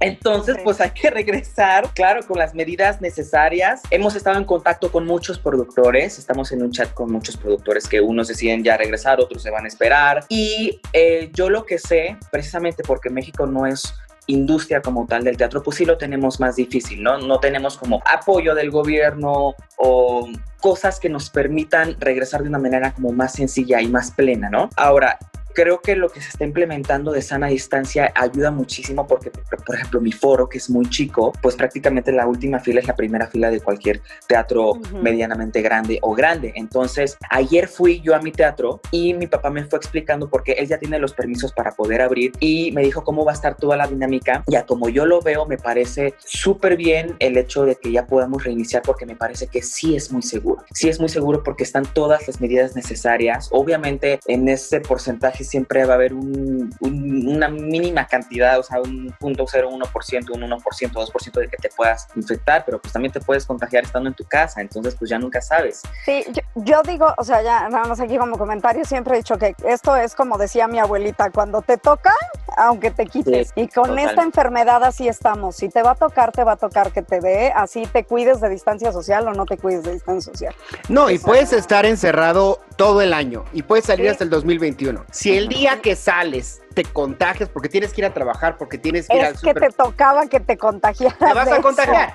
Entonces, pues hay que regresar, claro, con las medidas necesarias. Hemos estado en contacto con muchos productores, estamos en un chat con muchos productores que unos deciden ya regresar, otros se van a esperar. Y eh, yo lo que sé, precisamente porque México no es industria como tal del teatro, pues sí lo tenemos más difícil, ¿no? No tenemos como apoyo del gobierno o cosas que nos permitan regresar de una manera como más sencilla y más plena, ¿no? Ahora, creo que lo que se está implementando de sana distancia ayuda muchísimo porque, por ejemplo, mi foro, que es muy chico, pues prácticamente la última fila es la primera fila de cualquier teatro Ujú. medianamente grande o grande. Entonces, ayer fui yo a mi teatro y mi papá me fue explicando porque él ya tiene los permisos para poder abrir y me dijo cómo va a estar toda la dinámica. Ya como yo lo veo, me parece súper bien el hecho de que ya podamos reiniciar porque me parece que sí es muy seguro. Sí es muy seguro porque están todas las medidas necesarias. Obviamente, en ese porcentaje siempre va a haber un- un- una mínima cantidad, o sea, un punto 0,1%, un 1%, 2% de que te puedas infectar, pero pues también te puedes contagiar estando en tu casa, entonces pues ya nunca sabes. Sí, yo, yo digo, o sea, ya nada más aquí como comentario, siempre he dicho que esto es como decía mi abuelita, cuando te toca, aunque te quites. Sí, y con total. esta enfermedad así estamos. Si te va a tocar, te va a tocar que te dé, así te cuides de distancia social o no te cuides de distancia social. No, y puedes estar encerrado todo el año y puedes salir Sí. hasta el 2021. Si el día que sales te contagias porque tienes que ir a trabajar, porque tienes que ir al Es que te tocaba que te contagiaras. te vas a eso. contagiar,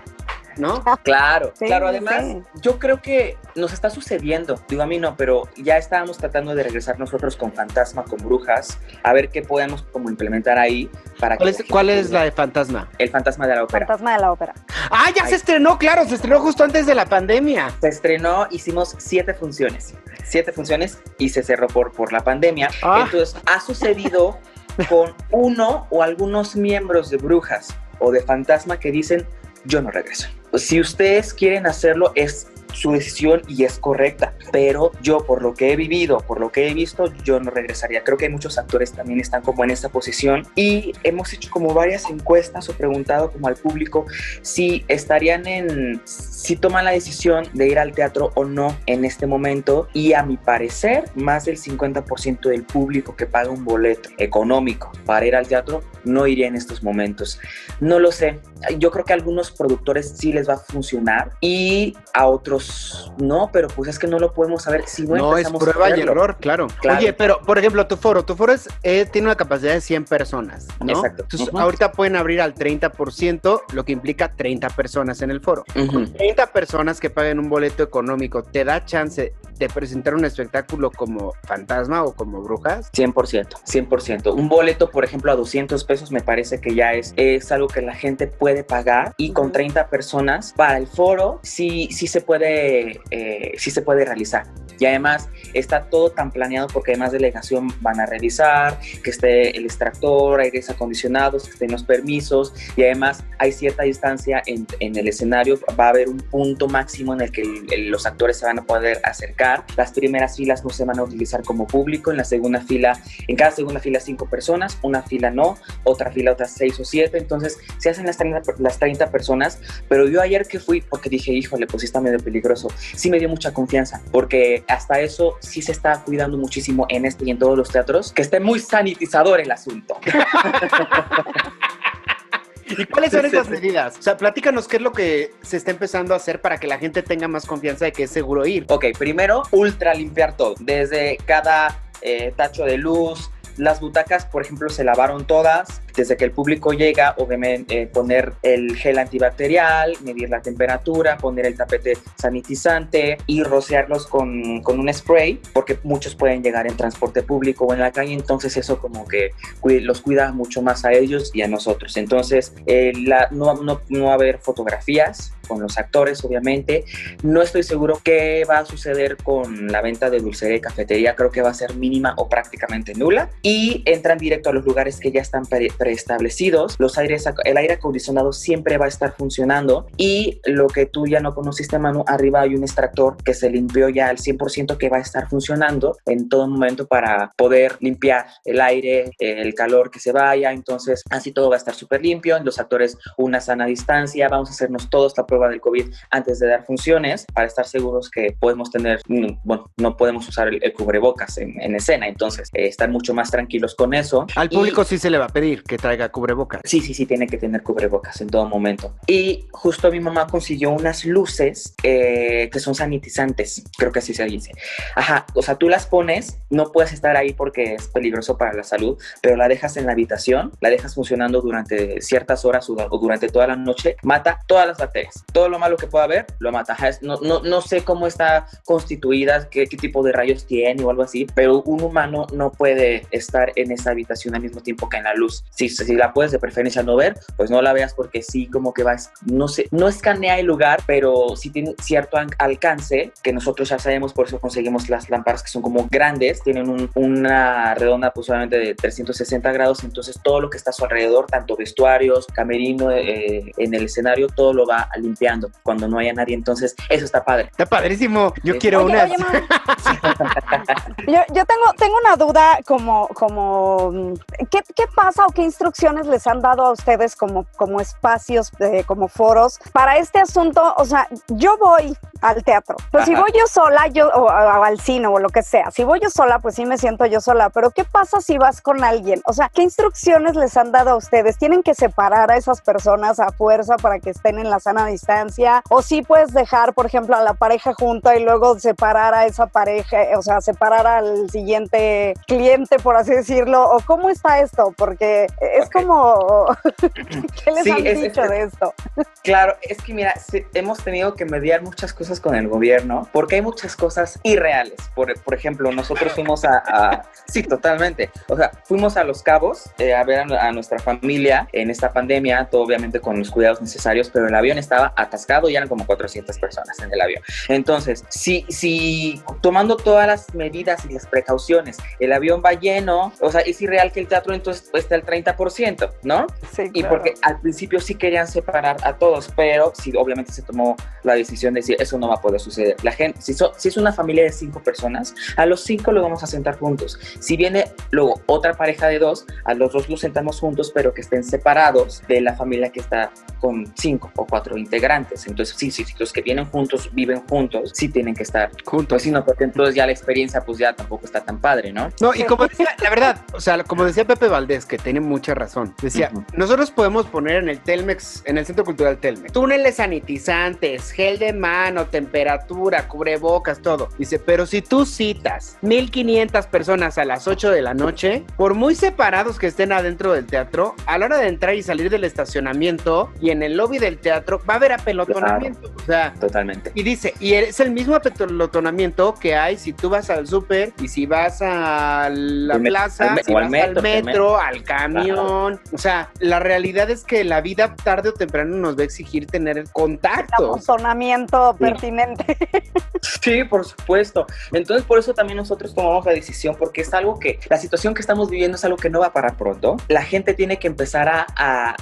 ¿no? Claro, Sí, claro. Además, sí. yo creo que nos está sucediendo. Digo a mí no, pero ya estábamos tratando de regresar nosotros con Fantasma, con Brujas, a ver qué podemos como implementar ahí para que ¿Cuál es, gente cuál es la de fantasma? el Fantasma de la Ópera. Fantasma de la ópera. Ah, ya Ay. se estrenó, claro, se estrenó justo antes de la pandemia. Se estrenó, hicimos siete funciones, siete funciones y se cerró por, por la pandemia. Ah. Entonces, ha sucedido con uno o algunos miembros de Brujas o de Fantasma que dicen, yo no regreso. Si ustedes quieren hacerlo, es su decisión y es correcta, pero yo por lo que he vivido, por lo que he visto, yo no regresaría. Creo que muchos actores también están como en esta posición y hemos hecho como varias encuestas o preguntado como al público si estarían en, si toman la decisión de ir al teatro o no en este momento y a mi parecer más del 50% del público que paga un boleto económico para ir al teatro no iría en estos momentos. No lo sé. Yo creo que a algunos productores sí les va a funcionar y a otros no, pero pues es que no lo podemos saber si no, No, es a prueba y error, claro. Claro. Oye, pero por ejemplo, tu foro, tu foro es, eh, tiene una capacidad de 100 personas, ¿no? Exacto. Entonces, Ujú. ahorita pueden abrir al 30%, lo que implica 30 personas en el foro. Ujú. 30 personas que paguen un boleto económico, ¿te da chance de presentar un espectáculo como fantasma o como brujas? 100%, 100%. Un boleto, por ejemplo, a 200 pesos me parece que ya es, es algo que la gente puede pagar y con Ujú. 30 personas para el foro sí, sí, se puede, eh, sí se puede realizar. Y además está todo tan planeado porque además delegación van a revisar que esté el extractor, aires acondicionados, que estén los permisos y además hay cierta distancia en, en el escenario. Va a haber un punto máximo en el que el- el- los actores se van a poder acercar. Las primeras filas no se van a utilizar como público. En la segunda fila, en cada segunda fila cinco personas, una fila no, otra fila otras seis o siete. Entonces se hacen las 30, per- las 30 personas. Pero yo ayer que fui, porque dije, híjole, pues está medio peligroso, sí me dio mucha confianza, porque hasta eso sí se está cuidando muchísimo en este y en todos los teatros, que esté muy sanitizador el asunto. [laughs] ¿Y cuáles son esas medidas? O sea, platícanos qué es lo que se está empezando a hacer para que la gente tenga más confianza de que es seguro ir. Ok, primero, ultra limpiar todo, desde cada eh, tacho de luz. Las butacas, por ejemplo, se lavaron todas. Desde que el público llega, obviamente, eh, poner el gel antibacterial, medir la temperatura, poner el tapete sanitizante y rociarlos con, con un spray, porque muchos pueden llegar en transporte público o en la calle. Entonces, eso como que los cuida mucho más a ellos y a nosotros. Entonces, eh, la- no, no, no va a haber fotografías con los actores, obviamente. No estoy seguro qué va a suceder con la venta de dulcería y cafetería. Creo que va a ser mínima o prácticamente nula. Y entran directo a los lugares que ya están pre- preestablecidos. Los aires, el aire acondicionado siempre va a estar funcionando. Y lo que tú ya no conociste, Manu, arriba hay un extractor que se limpió ya al 100% que va a estar funcionando en todo momento para poder limpiar el aire, el calor que se vaya. Entonces, así todo va a estar súper limpio. Los actores, una sana distancia. Vamos a hacernos todos la prueba del COVID antes de dar funciones para estar seguros que podemos tener, mm, bueno, no podemos usar el, el cubrebocas en, en escena. Entonces, eh, estar mucho más tranquilos con eso. Al Y- público sí se le va a pedir que traiga cubrebocas. Sí, sí, sí, tiene que tener cubrebocas en todo momento. Y justo mi mamá consiguió unas luces eh, que son sanitizantes, creo que así se dice. Ajá, o sea, tú las pones, no puedes estar ahí porque es peligroso para la salud, pero la dejas en la habitación, la dejas funcionando durante ciertas horas o, durante toda la noche, mata todas las bacterias. Todo lo malo que pueda haber, lo mata. Ajá, no, no, no sé cómo está constituida, qué, qué tipo de rayos tiene o algo así, pero un humano no puede estar en esa habitación al mismo tiempo que en la luz. Si, si la puedes de preferencia no ver, pues no la veas porque sí como que vas, no sé, no escanea el lugar, pero sí tiene cierto an- alcance que nosotros ya sabemos, por eso conseguimos las lámparas que son como grandes, tienen un- una redonda aproximadamente de 360 grados, entonces todo lo que está a su alrededor, tanto vestuarios, camerino, eh, en el escenario, todo lo va limpiando cuando no haya nadie, entonces eso está padre. Está padrísimo. Yo Sí. quiero Oye, una. oye, [laughs] yo, yo tengo, tengo una duda como, como mm, ¿qué, qué pasa o qué instrucciones les han dado a ustedes como, como espacios, eh, como foros para este asunto? O sea, yo voy al teatro. Pues si voy yo sola, yo, o, o al cine o lo que sea, si voy yo sola, pues sí me siento yo sola, pero ¿qué pasa si vas con alguien? O sea, ¿qué instrucciones les han dado a ustedes? ¿Tienen que separar a esas personas a fuerza para que estén en la sana distancia? ¿O sí puedes dejar, por ejemplo, a la pareja junta y luego separar a esa pareja, o sea, separar al siguiente cliente, por así decirlo? ¿O cómo está esto? Porque es como... [laughs] ¿Qué les Sí, han es- dicho es- de esto? Claro, es que mira, sí, hemos tenido que mediar muchas cosas con el gobierno porque hay muchas cosas irreales. Por, por ejemplo, nosotros fuimos a, a- Sí, totalmente. O sea, fuimos a Los Cabos eh, a ver a, a nuestra familia en esta pandemia, todo obviamente con los cuidados necesarios, pero el avión estaba atascado y eran como 400 personas en el avión. Entonces, si, si tomando todas las medidas y las precauciones, el avión va lleno, o sea, es irreal que el teatro entonces esté al 30%, ¿no? Sí, Y claro. porque al principio sí querían separar a todos, pero sí, obviamente se tomó la decisión de decir, eso no va a poder suceder. La gente, si, so- si es una familia de cinco personas, a los cinco los vamos a sentar juntos. Si viene luego otra pareja de dos, a los dos los sentamos juntos, pero que estén separados de la familia que está con cinco o cuatro integrantes. Entonces, sí, sí, los que vienen juntos, viven juntos, sí tienen que estar Juntos. Pues sí, no, porque entonces ya la experiencia pues ya tampoco está tan padre, ¿no? No, y como decía, la verdad, o sea, como decía Pepe Valdés, que tiene mucha razón, decía, nosotros podemos poner en el Telmex, en el Centro Cultural Telmex, túneles sanitizantes, gel de mano, temperatura, cubrebocas, todo. Dice, pero si tú citas 1500 personas a las 8 de la noche, por muy separados que estén adentro del teatro, a la hora de entrar y salir del estacionamiento y en el lobby del teatro, va a haber apelotonamiento. O sea, Totalmente. y dice, y es el mismo apelotonamiento que hay si tú vas al súper y si vas a la plaza, al si vas metro, al que metro, al camión. O sea, la realidad es que la vida tarde o temprano nos va a exigir tener contactos. Amontonamiento Sí. Sí, por supuesto. Entonces, por eso también nosotros tomamos la decisión, porque es algo que, la situación que estamos viviendo es algo que no va a parar pronto. La gente tiene que empezar a,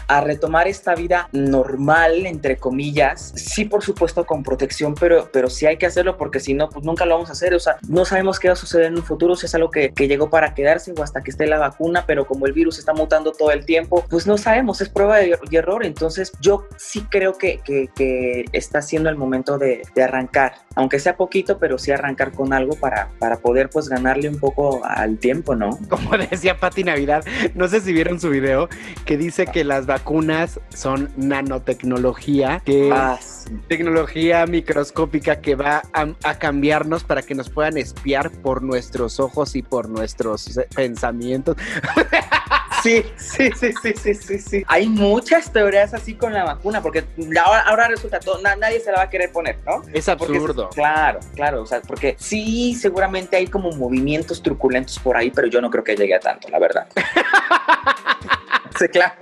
a- retomar esta vida normal, entre comillas. Sí, por supuesto, con protección, pero, pero sí hay que hacerlo, porque si no, pues nunca lo vamos a hacer. O sea, no sabemos qué va a suceder en un futuro, si es algo que, que llegó para quedarse o hasta que esté la vacuna, pero como el virus está mutando todo el tiempo, pues no sabemos, es prueba de- error. Entonces, yo sí creo que- que está siendo el momento de, de arrancar, aunque sea poquito, pero sí arrancar con algo para, para poder pues ganarle un poco al tiempo, ¿no? [laughs] Como decía Pati Navidad, no sé si vieron su video, que dice que las vacunas son nanotecnología, que Ah, sí. tecnología microscópica que va a, a cambiarnos para que nos puedan espiar por nuestros ojos y por nuestros pensamientos. [laughs] Sí, sí, sí, sí, sí, sí, sí. Hay muchas teorías así con la vacuna, porque ahora, ahora resulta todo, na- nadie se la va a querer poner, ¿no? Es Porque- absurdo. claro, claro, o sea, porque sí, seguramente hay como movimientos truculentos por ahí, pero yo no creo que llegue a tanto, la verdad. [laughs] sí, claro.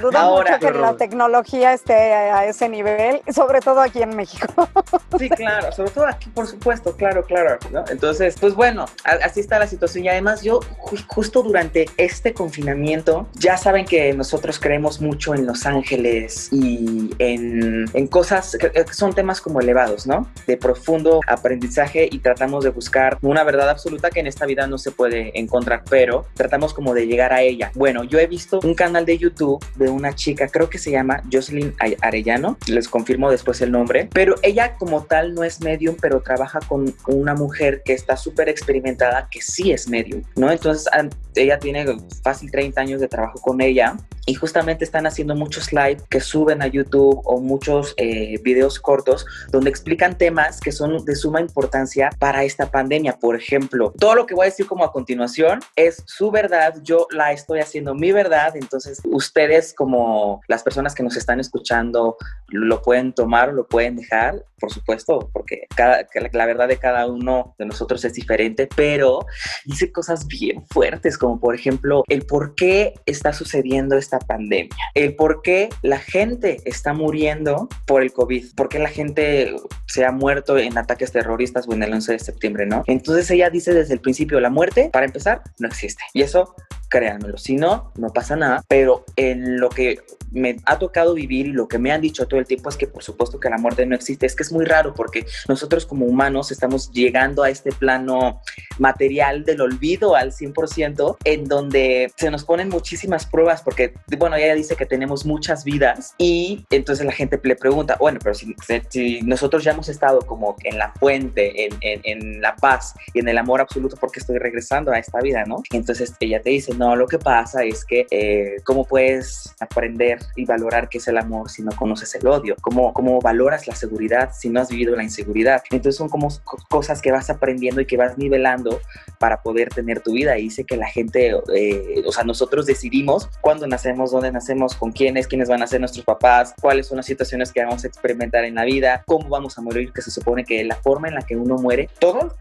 Dudo Ahora, mucho que la tecnología esté a ese nivel, sobre todo aquí en México. [laughs] Sí, claro, sobre todo aquí, por supuesto, claro, claro, ¿no? Entonces, pues bueno, así está la situación y además yo ju- justo durante este confinamiento, ya saben que nosotros creemos mucho en Los Ángeles y en, en cosas que, que son temas como elevados, ¿no? De profundo aprendizaje y tratamos de buscar una verdad absoluta que en esta vida no se puede encontrar, pero tratamos como de llegar a ella. Bueno, yo he visto un canal de YouTube de una chica, creo que se llama Jocelyn Arellano, les confirmo después el nombre, pero ella como tal no es medium, pero trabaja con una mujer que está súper experimentada, que sí es medium, ¿no? Entonces ella tiene fácil 30 años de trabajo con ella y justamente están haciendo muchos live que suben a YouTube o muchos eh, videos cortos donde explican temas que son de suma importancia para esta pandemia. Por ejemplo, todo lo que voy a decir como a continuación es su verdad, yo la estoy haciendo mi verdad, entonces ustedes como las personas que nos están escuchando lo pueden tomar lo pueden dejar, por supuesto, porque cada, la verdad de cada uno de nosotros es diferente, pero dice cosas bien fuertes, como por ejemplo el por qué está sucediendo esta pandemia, el por qué la gente está muriendo por el COVID, por qué la gente se ha muerto en ataques terroristas o en el 11 de septiembre, ¿no? Entonces ella dice desde el principio, la muerte, para empezar, no existe. Y eso créanmelo. Si no, no pasa nada. Pero en lo que me ha tocado vivir y lo que me han dicho todo el tiempo es que por supuesto que la muerte no existe. Es que es muy raro porque nosotros como humanos estamos llegando a este plano material del olvido al 100%, en donde se nos ponen muchísimas pruebas porque, bueno, ella dice que tenemos muchas vidas y entonces la gente le pregunta, bueno, pero si, si nosotros ya hemos estado como en la fuente, en, en, en la paz y en el amor absoluto, porque estoy regresando a esta vida, no? Entonces ella te dice, no, lo que pasa es que, eh, ¿cómo puedes aprender y valorar qué es el amor si no conoces el odio? ¿Cómo, ¿Cómo valoras la seguridad si no has vivido la inseguridad? Entonces son como cosas que vas aprendiendo y que vas nivelando para poder tener tu vida. Y dice que la gente, eh, o sea, nosotros decidimos cuándo nacemos, dónde nacemos, con quiénes, quiénes van a ser nuestros papás, cuáles son las situaciones que vamos a experimentar en la vida, cómo vamos a morir, que se supone que la forma en la que uno muere, todo,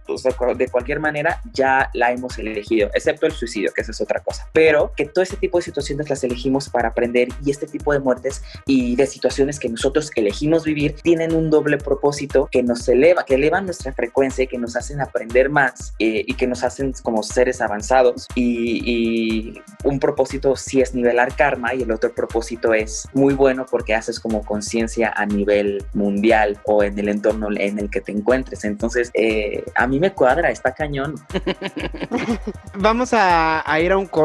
de cualquier manera, ya la hemos elegido, excepto el suicidio, que esa es otra cosa. Pero que todo ese tipo de situaciones las elegimos para aprender y este tipo de muertes y de situaciones que nosotros elegimos vivir tienen un doble propósito que nos eleva, que elevan nuestra frecuencia que nos hacen aprender más eh, y que nos hacen como seres avanzados. Y, y un propósito sí es nivelar karma y el otro propósito es muy bueno porque haces como conciencia a nivel mundial o en el entorno en el que te encuentres. Entonces, eh, a mí me cuadra, está cañón. [laughs] Vamos a, a, ir a un corte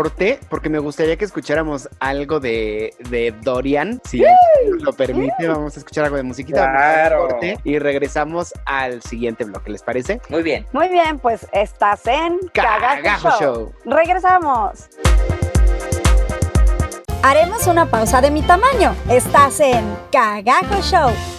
porque me gustaría que escucháramos algo de, de Dorian, si nos lo permite. Vamos a escuchar algo de musiquita. Claro. Corte y regresamos al siguiente bloque, ¿les parece? Muy bien. Muy bien, pues estás en Cagajo, Cagajo Show. Show. Regresamos. Haremos una pausa de mi tamaño. Estás en Cagajo Show.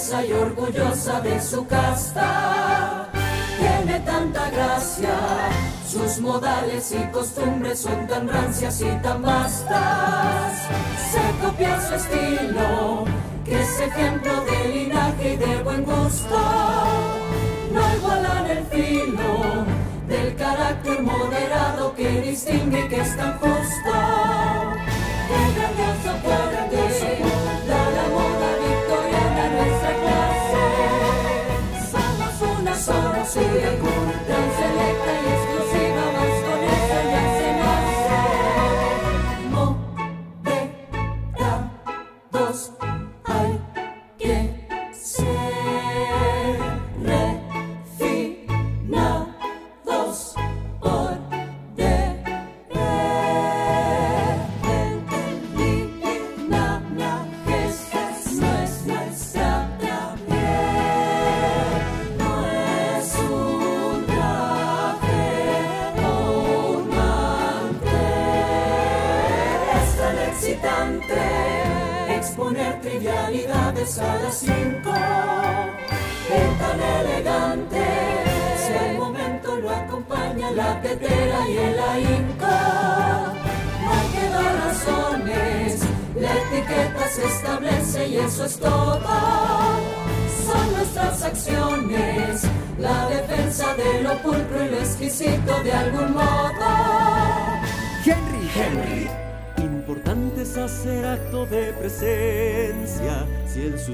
Y orgullosa de su casta. Tiene tanta gracia, sus modales y costumbres son tan rancias y tan vastas. Se copia su estilo, que es ejemplo de linaje y de buen gusto. No igualan el filo del carácter moderado que distingue que es tan justo. Qué grandioso puede sola tan selecta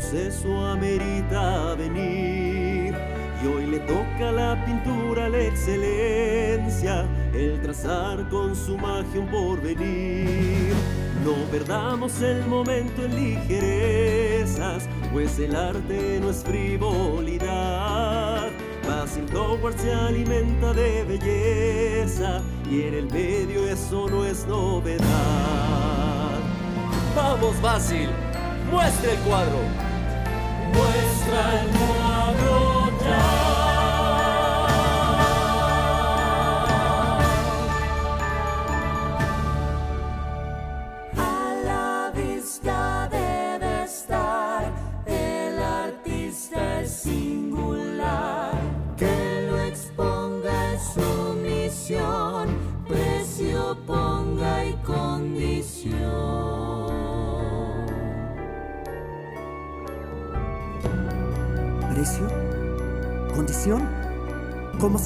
suceso amerita venir. Y hoy le toca la pintura la excelencia, el trazar con su magia un porvenir. No perdamos el momento en ligerezas, pues el arte no es frivolidad. Basil Howard se alimenta de belleza y en el medio eso no es novedad. Vamos, Basil, muestra el cuadro. Muestra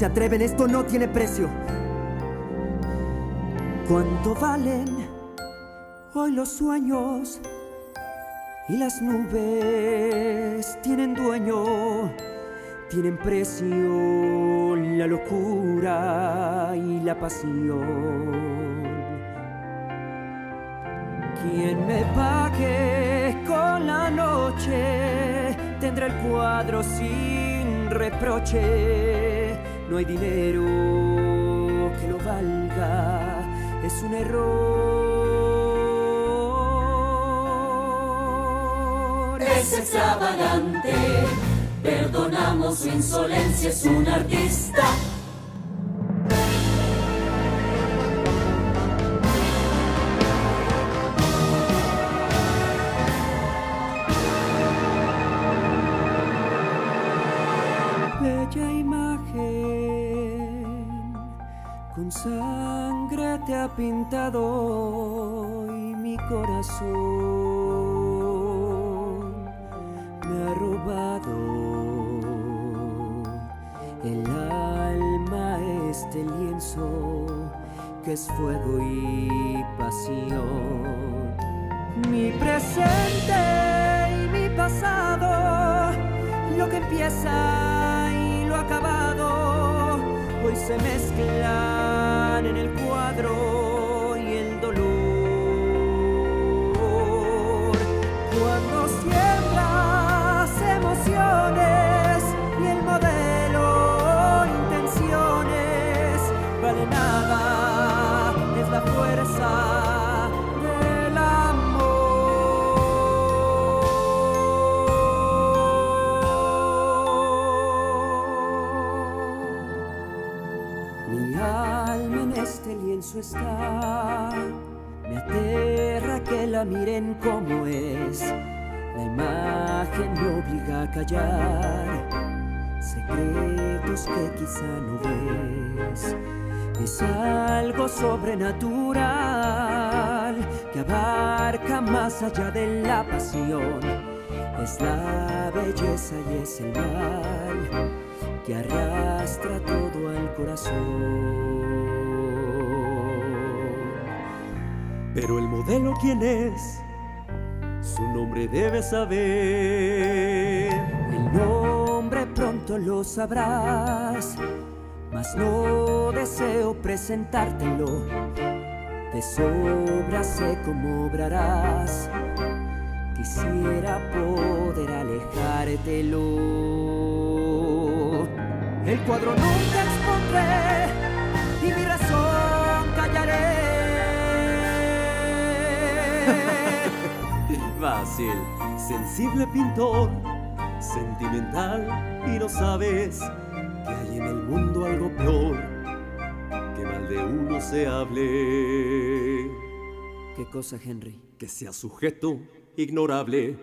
se atreven? Esto no tiene precio. ¿Cuánto valen hoy los sueños? Y las nubes tienen dueño, tienen precio la locura y la pasión. Quien me pague con la noche tendrá el cuadro sin reproche. No hay dinero que lo valga, es un error. Es extravagante, perdonamos su insolencia, es un artista. Pintado hoy mi corazón. Me ha robado el alma este lienzo que es fuego y pasión. Mi presente y mi pasado, lo que empieza y lo acabado, hoy se mezclan en el cuadro como es. La imagen me obliga a callar secretos que quizá no ves. Es algo sobrenatural que abarca más allá de la pasión. Es la belleza y es el mal que arrastra todo al corazón. Pero el modelo quién es, su nombre debes saber. El nombre pronto lo sabrás, mas no deseo presentártelo. De sobra sé cómo obrarás. Quisiera poder alejártelo. El cuadro nunca expondré y mi razón callaré. Fácil, sensible pintor, sentimental y no sabes que hay en el mundo algo peor, que mal de uno se hable, ¿Qué cosa, Henry? que sea sujeto ignorable.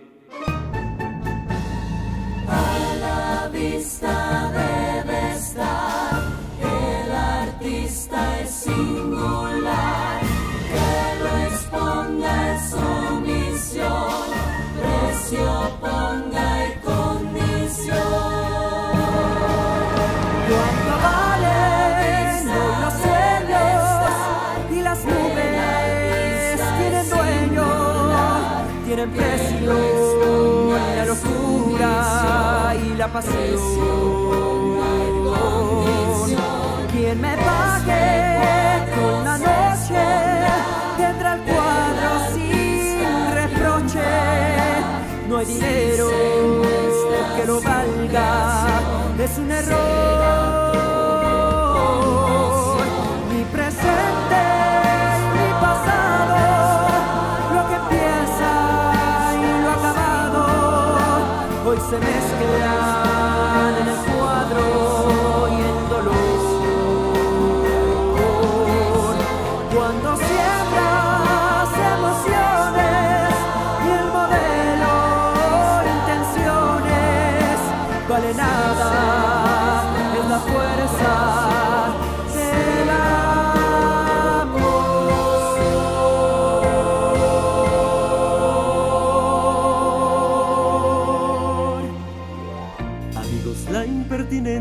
la vista debe estar. El artista es singular. Precio ponga y condición. ¿Cuánto valen hoy los cielos y las nubes tienen dueño, tienen precio la locura y la pasión. Quien me No hay dinero que lo valga, es un error. Mi presente mi pasado, lo que empieza y lo acabado, hoy se mezclan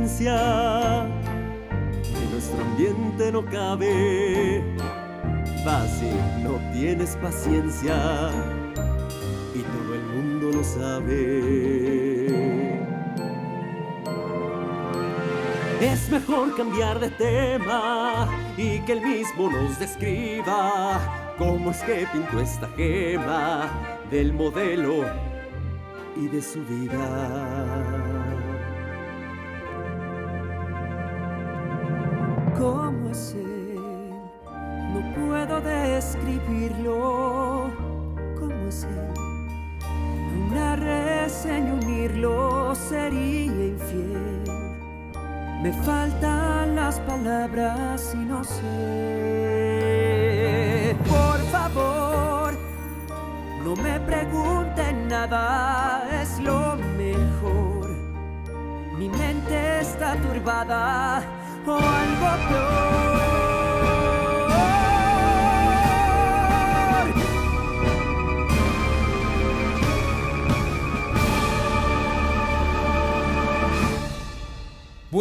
esencia. En nuestro ambiente no cabe. Fácil, no tienes paciencia. Y todo el mundo lo sabe. Es mejor cambiar de tema y que el mismo nos describa cómo es que pintó esta gema del modelo y de su vida.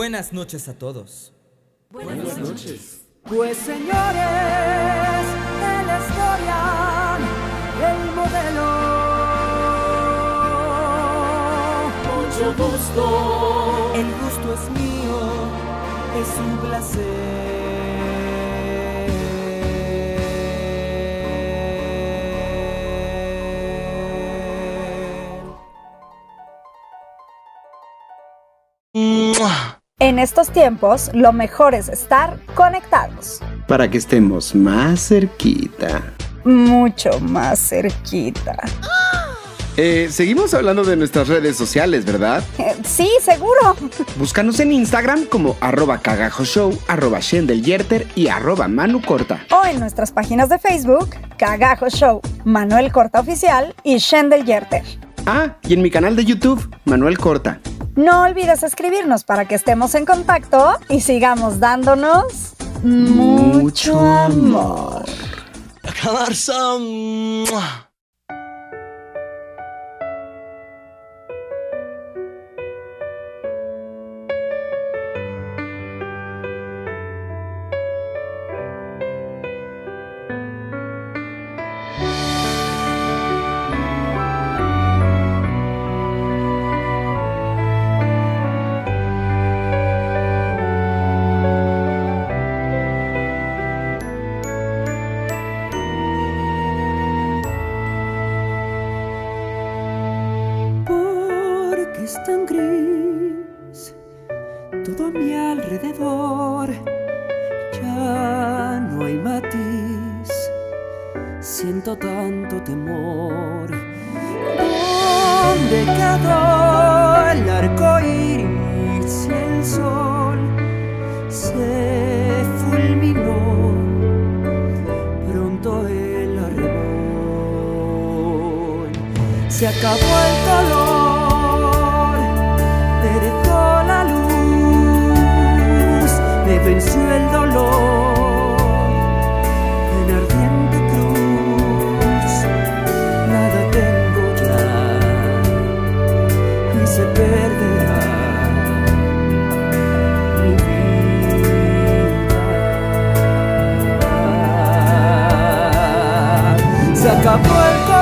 Buenas noches a todos. Buenas noches. Pues señores de la historia, el modelo. Mucho gusto. El gusto es mío, es un placer. En estos tiempos, lo mejor es estar conectados. Para que estemos más cerquita. Mucho más cerquita. [gasps] Eh, seguimos hablando de nuestras redes sociales, ¿verdad? Eh, sí, seguro. [laughs] Búscanos en Instagram como arroba cagajoshow, arroba y arroba manucorta. O en nuestras páginas de Facebook, Cagajo Show, Manuel Corta Oficial y Shendel Yerter. Ah, y en mi canal de YouTube, Manuel Corta. No olvides escribirnos para que estemos en contacto y sigamos dándonos mucho amor. Camarsa. Se acabó el dolor, dejó la luz, me venció el dolor en ardiente cruz. Nada tengo ya y se perderá. Se acabó el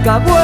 acabó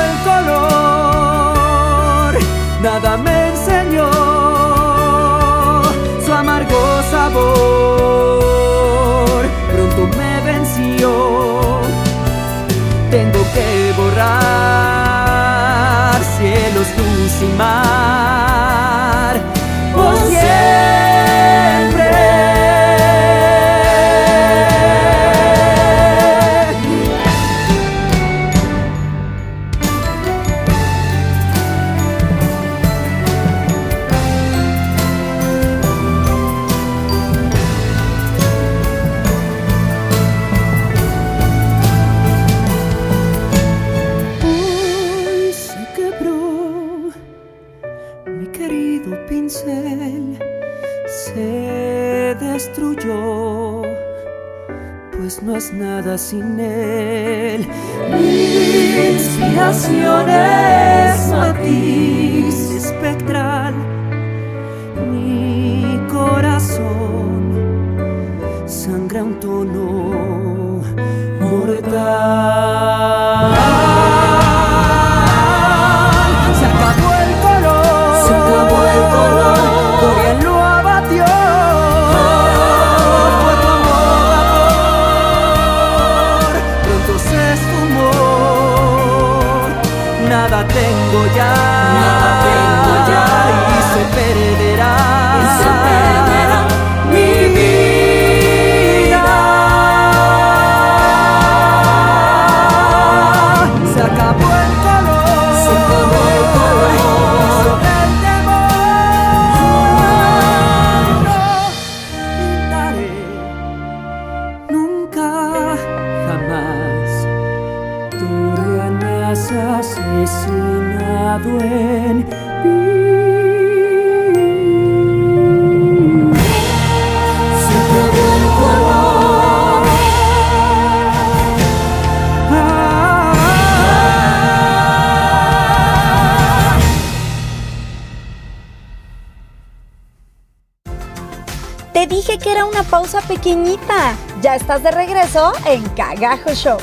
estás de regreso en Cagajo Show.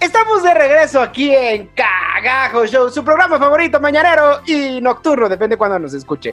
Estamos de regreso aquí en Cagajo Show, su programa favorito, mañanero y nocturno, depende cuando nos escuche.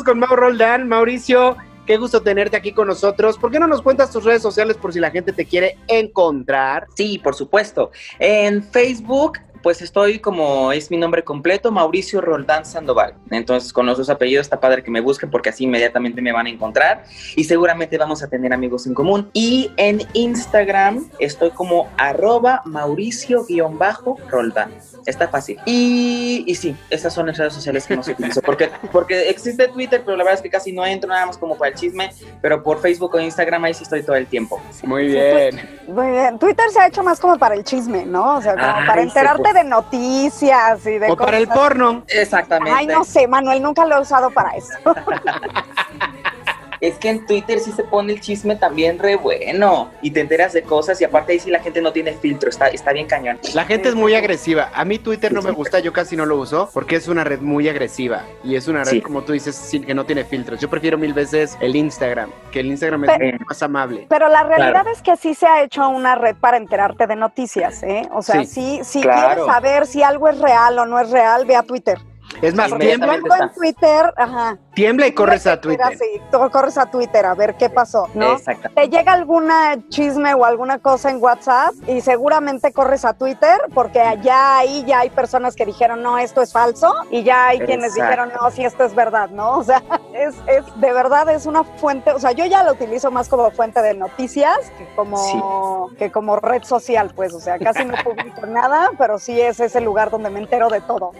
Con Mau Roldán. Mauricio, qué gusto tenerte aquí con nosotros. ¿Por qué no nos cuentas tus redes sociales por si la gente te quiere encontrar? Sí, por supuesto. En Facebook, pues estoy como es mi nombre completo, Mauricio Roldán Sandoval. Entonces, con los dos apellidos está padre que me busquen porque así inmediatamente me van a encontrar y seguramente vamos a tener amigos en común. Y en Instagram estoy como arroba Mauricio-Roldán. Está fácil. Y, y sí, esas son las redes sociales que más utilizo. Porque, porque existe Twitter, pero la verdad es que casi no entro nada más como para el chisme. Pero por Facebook o Instagram ahí sí estoy todo el tiempo. Muy bien. Muy bien. Twitter se ha hecho más como para el chisme, ¿no? O sea, como Ay, para enterarte de noticias y de O para el cosas. porno. Exactamente. Ay, no sé, Manuel, nunca lo he usado para eso. [laughs] Es que en Twitter sí se pone el chisme también re bueno y te enteras de cosas y aparte ahí sí la gente no tiene filtro, está, está bien cañón. La gente es muy agresiva. A mí Twitter no me gusta, yo casi no lo uso porque es una red muy agresiva y es una red, Sí. como tú dices, sin, que no tiene filtros. Yo prefiero mil veces el Instagram, que el Instagram es Pero- más amable. Pero la realidad Claro. es que sí se ha hecho una red para enterarte de noticias, ¿eh? O sea, Sí. sí, si Claro. quieres saber si algo es real o no es real, ve a Twitter. Es más, tiembla, en. Twitter, ajá. tiembla y corres a Twitter. Sí, tú corres a Twitter a ver qué pasó, ¿no? Exacto. Te llega alguna chisme o alguna cosa en WhatsApp y seguramente corres a Twitter porque allá ahí ya hay personas que dijeron, no, esto es falso y ya hay quienes dijeron, no, sí, esto es verdad, ¿no? O sea, es, es de verdad es una fuente, o sea, yo ya lo utilizo más como fuente de noticias que como, que como red social, pues, o sea, casi no [laughs] publico nada, pero sí es ese lugar donde me entero de todo.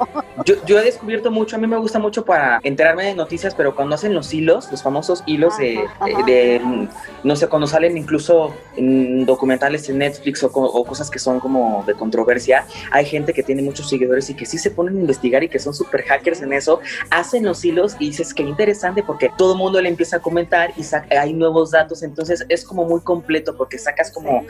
Yo, yo he descubierto mucho, a mí me gusta mucho para enterarme de noticias pero cuando hacen los hilos, los famosos hilos de, Ajá, ajá. de, mm, no sé, cuando salen incluso en documentales en Netflix o, co- o cosas que son como de controversia, hay gente que tiene muchos seguidores y que sí se ponen a investigar y que son super hackers en eso, hacen los hilos y dices que interesante porque todo el mundo le empieza a comentar y hay nuevos datos, entonces es como muy completo porque sacas como,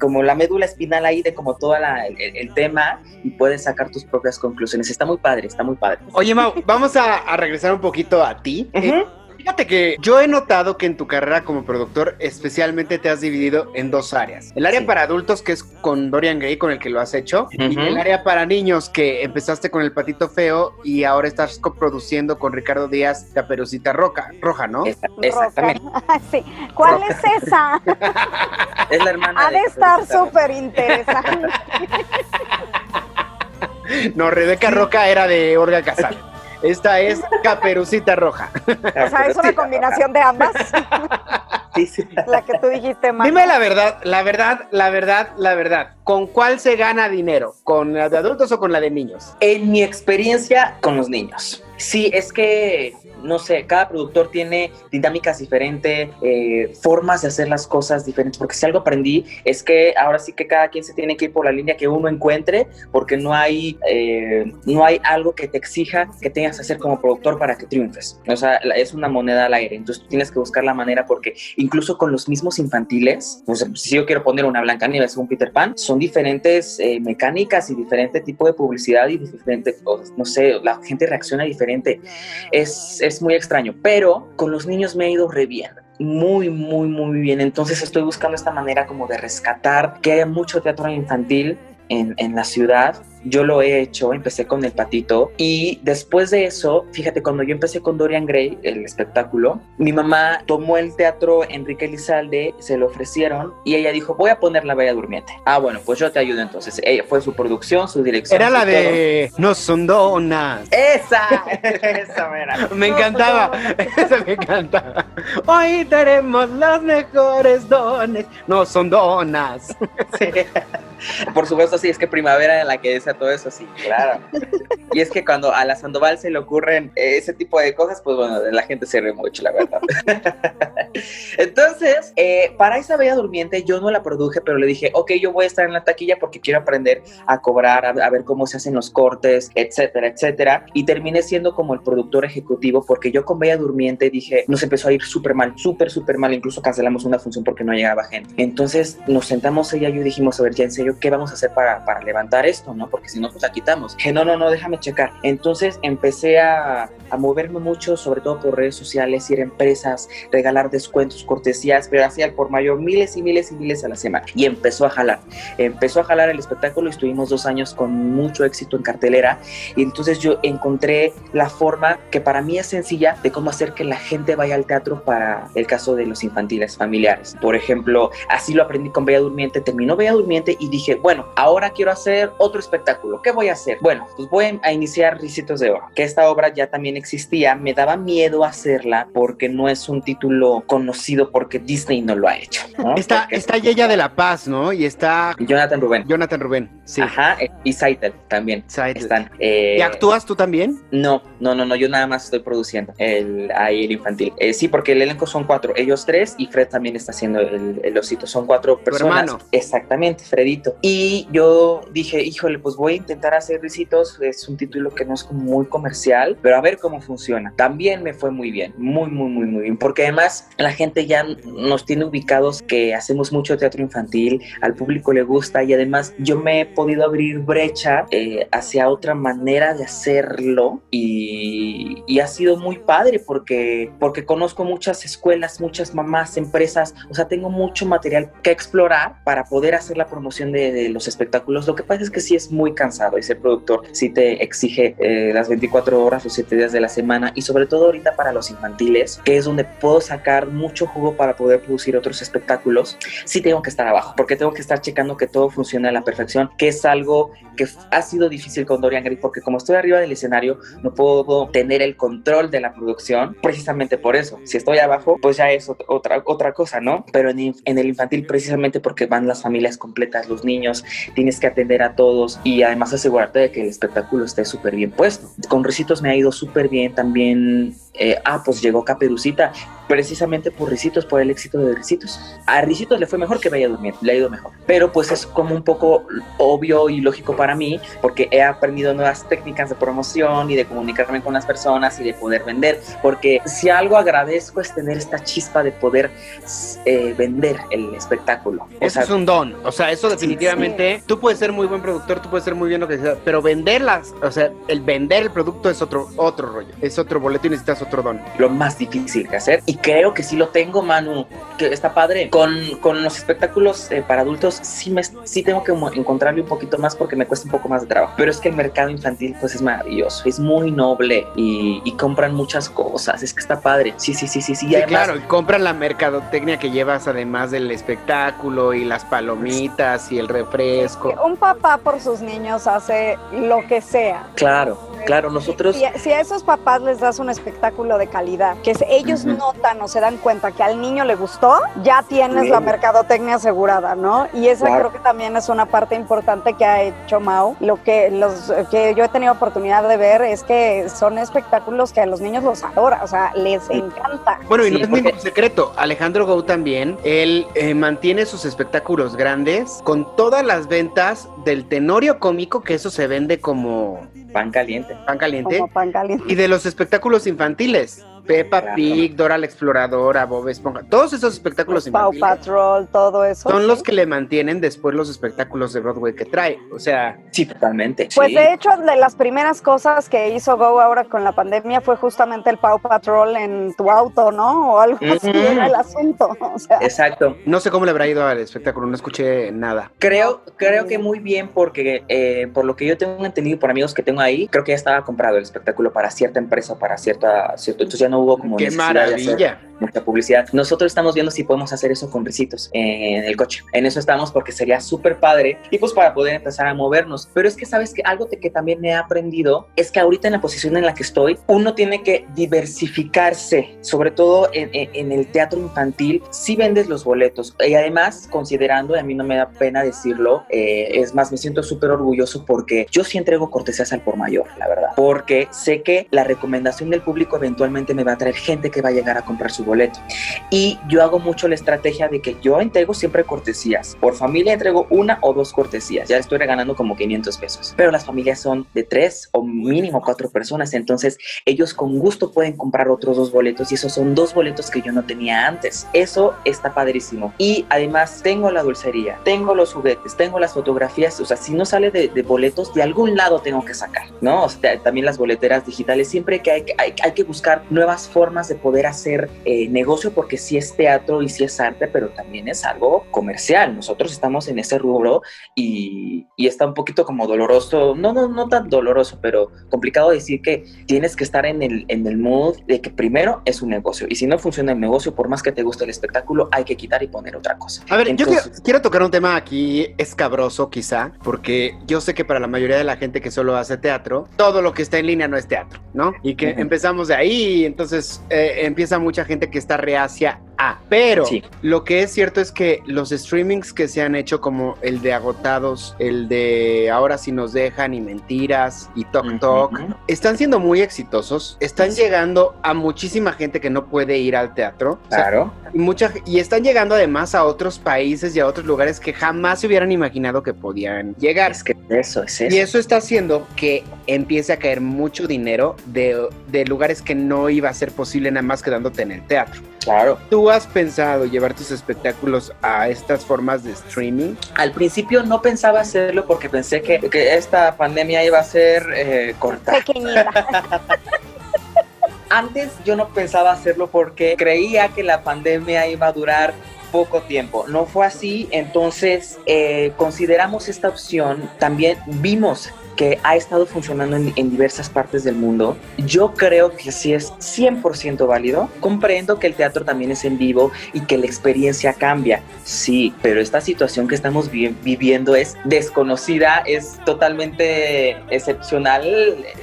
como la médula espinal ahí de como todo el, el tema y puedes sacar tus propias conclusiones. Está muy padre, está muy padre. Oye, Mau, vamos a, a regresar un poquito a ti. Eh, Fíjate que yo he notado que en tu carrera como productor especialmente te has dividido en dos áreas. El área Sí. para adultos, que es con Dorian Gray, con el que lo has hecho, y el área para niños, que empezaste con El Patito Feo y ahora estás coproduciendo con Ricardo Díaz Caperucita Roca, Roja, ¿no? Esa- exactamente. Roca. [laughs] Sí. ¿Cuál es esa? [laughs] Es la hermana Ha de estar Caperucita Roja. súper interesante. [laughs] [laughs] No, Rebeca Roca era de Olga Casal. Esta es [laughs] Caperucita Roja. O sea, es una combinación de ambas, Roja. [laughs] Sí, sí. la que tú dijiste, Mar. Dime la verdad, la verdad, la verdad, la verdad. ¿Con cuál se gana dinero? ¿Con la de adultos o con la de niños? En mi experiencia con los niños. Sí, es que, no sé, cada productor tiene dinámicas diferentes, eh, formas de hacer las cosas diferentes, porque si algo aprendí es que ahora sí que cada quien se tiene que ir por la línea que uno encuentre, porque no hay, eh, no hay algo que te exija que tengas que hacer como productor para que triunfes. O sea, es una moneda al aire, entonces tú tienes que buscar la manera, porque incluso con los mismos infantiles, sea, si yo quiero poner una Blancanieves o un Peter Pan, son diferentes eh, mecánicas y diferente tipo de publicidad y diferentes cosas. No sé, la gente reacciona diferente. Es, es muy extraño, pero con los niños me ha ido re bien. Muy, muy, muy bien. Entonces estoy buscando esta manera como de rescatar que haya mucho teatro infantil en, en la ciudad. Yo lo he hecho, empecé con El Patito y después de eso, fíjate, cuando yo empecé con Dorian Gray, el espectáculo, mi mamá tomó el teatro Enrique Elizalde, se lo ofrecieron y ella dijo, voy a poner La Bella Durmiente. Ah, bueno, pues yo te ayudo entonces. Ella fue su producción, su dirección. Era la todo. de No son donas. Esa, [laughs] esa era. Me encantaba, [laughs] esa me encantaba. Hoy tenemos los mejores dones. No son donas. [laughs] Sí. Por supuesto, sí, es que primavera era la que todo eso, sí, claro. Y es que cuando a la Sandoval se le ocurren eh, ese tipo de cosas, pues bueno, la gente se ríe mucho, la verdad. [laughs] Entonces, eh, para esa Bella Durmiente yo no la produje, pero le dije, ok, yo voy a estar en la taquilla porque quiero aprender a cobrar, a, ver cómo se hacen los cortes, etcétera, etcétera. Y terminé siendo como el productor ejecutivo porque yo con Bella Durmiente dije, nos empezó a ir súper mal, súper, súper mal. Incluso cancelamos una función porque no llegaba gente. Entonces nos sentamos ella y yo dijimos, a ver, ya en serio, ¿qué vamos a hacer para, para levantar esto? ¿no? Si no, pues la quitamos. Dije, no, no, no, déjame checar. Entonces empecé a, a moverme mucho, sobre todo por redes sociales, ir a empresas, regalar descuentos, cortesías, pero hacía por mayor miles y miles y miles a la semana. Y empezó a jalar. Empezó a jalar el espectáculo y estuvimos dos años con mucho éxito en cartelera. Y entonces yo encontré la forma que para mí es sencilla de cómo hacer que la gente vaya al teatro para el caso de los infantiles familiares. Por ejemplo, así lo aprendí con Bella Durmiente. Terminó Bella Durmiente y dije, bueno, ahora quiero hacer otro espectáculo. ¿Qué voy a hacer? Bueno, pues voy a iniciar Ricitos de Oro, que esta obra ya también existía. Me daba miedo hacerla porque no es un título conocido porque Disney no lo ha hecho. ¿no? [laughs] Está, Porque- está Yeya de la Paz, ¿no? Y está Jonathan Rubén. Jonathan Rubén. Sí. Ajá, eh, y Saitel también. Saitel. Están. eh, ¿Y actúas tú también? No, no, no, no, yo nada más estoy produciendo el, ahí el infantil. Eh, sí, porque el elenco son cuatro, ellos tres y Fred también está haciendo el, el osito, son cuatro personas. hermano. Exactamente, Fredito. Y yo dije, híjole, pues voy a intentar hacer risitos, es un título que no es como muy comercial, pero a ver cómo funciona. También me fue muy bien, muy, muy, muy, muy bien, porque además la gente ya nos tiene ubicados que hacemos mucho teatro infantil, al público le gusta y además yo me he podido abrir brecha eh, hacia otra manera de hacerlo y, ha sido muy padre porque, porque conozco muchas escuelas, muchas mamás, empresas, o sea, tengo mucho material que explorar para poder hacer la promoción de los espectáculos. Lo que pasa es que sí es muy cansado y ser productor sí te exige eh, las 24 horas, los 7 días de la semana y sobre todo ahorita para los infantiles, que es donde puedo sacar mucho jugo para poder producir otros espectáculos, sí tengo que estar abajo porque tengo que estar checando que todo funcione a la perfección, que es algo que ha sido difícil con Dorian Gray porque como estoy arriba del escenario no puedo tener el control de la producción precisamente por eso. Si estoy abajo, pues ya es ot- otra, otra cosa, ¿no? Pero en, en el infantil precisamente porque van las familias completas, los niños, tienes que atender a todos y además asegurarte de que el espectáculo esté súper bien puesto. Con Ricitos me ha ido súper bien también eh, ah, pues llegó Caperucita, precisamente por Ricitos, por el éxito de Ricitos. A Ricitos le fue mejor que Bella Durmiente, le ha ido mejor. Pero pues es como un poco obvio y lógico para mí, porque he aprendido nuevas técnicas de promoción y de comunicarme con las personas y de poder vender, porque si algo agradezco es tener esta chispa de poder eh, vender el espectáculo. O Eso sea, es un don. O sea, eso definitivamente. Tú puedes ser muy buen productor, tú puedes ser muy bien lo que sea, pero venderlas, o sea, el vender el producto es otro, otro rollo. Es otro boleto y necesitas otro don. lo más difícil que hacer y creo que sí lo tengo Manu que está padre con, con los espectáculos eh, para adultos sí me sí tengo que encontrarle un poquito más porque me cuesta un poco más de trabajo pero es que el mercado infantil pues es maravilloso es muy noble y, y compran muchas cosas es que está padre sí sí sí sí sí, además- claro, y compran la mercadotecnia que llevas además del espectáculo y las palomitas y el refresco. Un papá por sus niños hace lo que sea. claro claro nosotros Si, si a esos papás les das un espectáculo de calidad, que ellos Ujú. notan o se dan cuenta que al niño le gustó, ya tienes Bien. la mercadotecnia asegurada, ¿no? Y esa Claro. creo que también es una parte importante que ha hecho Mau. Lo que, los, que yo he tenido oportunidad de ver es que son espectáculos que a los niños los adora, o sea, les encanta. Bueno, y no Sí, es porque- ningún secreto. Alejandro Gou también, él eh, mantiene sus espectáculos grandes con todas las ventas del tenorio cómico, que eso se vende como pan caliente pan caliente, Como pan caliente. y de los espectáculos infantiles reptiles. Peppa. Pig, Dora la Exploradora, Bob Esponja, todos esos espectáculos Paw infantiles Patrol, todo eso. son sí. los que le mantienen después los espectáculos de Broadway que trae. O sea, sí totalmente Pues sí. de hecho, de las primeras cosas que hizo Go ahora con la pandemia fue justamente el Paw Patrol en tu auto, ¿no? O algo así era el asunto. [laughs] O sea, exacto no sé cómo le habrá ido al espectáculo, no escuché nada. Creo, creo que muy bien porque eh, por lo que yo tengo entendido por amigos que tengo ahí, creo que ya estaba comprado el espectáculo para cierta empresa, para cierta, cierto, entonces ya no hubo como ¡Qué maravilla! Mucha publicidad. Nosotros estamos viendo si podemos hacer eso con risitos en el coche. En eso estamos porque sería súper padre y pues para poder empezar a movernos. Pero es que sabes que algo que también he aprendido es que ahorita en la posición en la que estoy, uno tiene que diversificarse, sobre todo en, en- en el teatro infantil, si vendes los boletos. Y además, considerando, y a mí no me da pena decirlo, eh, es más, me siento súper orgulloso porque yo sí entrego cortesías al por mayor, la verdad. Porque sé que la recomendación del público eventualmente me va a traer gente que va a llegar a comprar su boleto. Y yo hago mucho la estrategia de que yo entrego siempre cortesías. Por familia entrego una o dos cortesías. Ya estoy regalando como 500 pesos. Pero las familias son de tres o mínimo cuatro personas. Entonces ellos con gusto pueden comprar otros dos boletos y esos son dos boletos que yo no tenía antes. Eso está padrísimo. Y además tengo la dulcería, tengo los juguetes, tengo las fotografías. O sea, si no sale de, de boletos, de algún lado tengo que sacar, ¿no? O sea, también las boleteras digitales. Siempre que hay, hay, hay que buscar nuevas formas de poder hacer eh, negocio porque sí es teatro y sí es arte, pero también es algo comercial. Nosotros estamos en ese rubro y, y está un poquito como doloroso, no, no, no tan doloroso, pero complicado decir que tienes que estar en el, en el mood de que primero es un negocio y si no funciona el negocio, por más que te guste el espectáculo, hay que quitar y poner otra cosa. A ver, yo quiero, quiero tocar un tema aquí escabroso quizá, porque yo sé que para la mayoría de la gente que solo hace teatro, todo lo que está en línea no es teatro, ¿no? Y que empezamos de ahí entonces eh, empieza mucha gente que está reacia a. Pero Sí. lo que es cierto es que los streamings que se han hecho como el de Agotados, el de Ahora si nos dejan y Mentiras y Tok Tok, están siendo muy exitosos, están llegando a muchísima gente que no puede ir al teatro. O sea, Claro. y, mucha, y están llegando además a otros países y a otros lugares que jamás se hubieran imaginado que podían llegar. Es que eso es eso. Y eso está haciendo que empiece a caer mucho dinero de, de lugares que no iba a ser posible nada más quedándote en el teatro. Claro. ¿Tú has pensado llevar tus espectáculos a estas formas de streaming? Al principio no pensaba hacerlo porque pensé que, que esta pandemia iba a ser eh, corta. pequeñita. [laughs] Antes yo no pensaba hacerlo porque creía que la pandemia iba a durar poco tiempo. No fue así, entonces eh, consideramos esta opción, también vimos que ha estado funcionando en, en diversas partes del mundo. Yo creo que sí es 100% válido. Comprendo que el teatro también es en vivo y que la experiencia cambia. Sí, pero esta situación que estamos vi- viviendo es desconocida, es totalmente excepcional,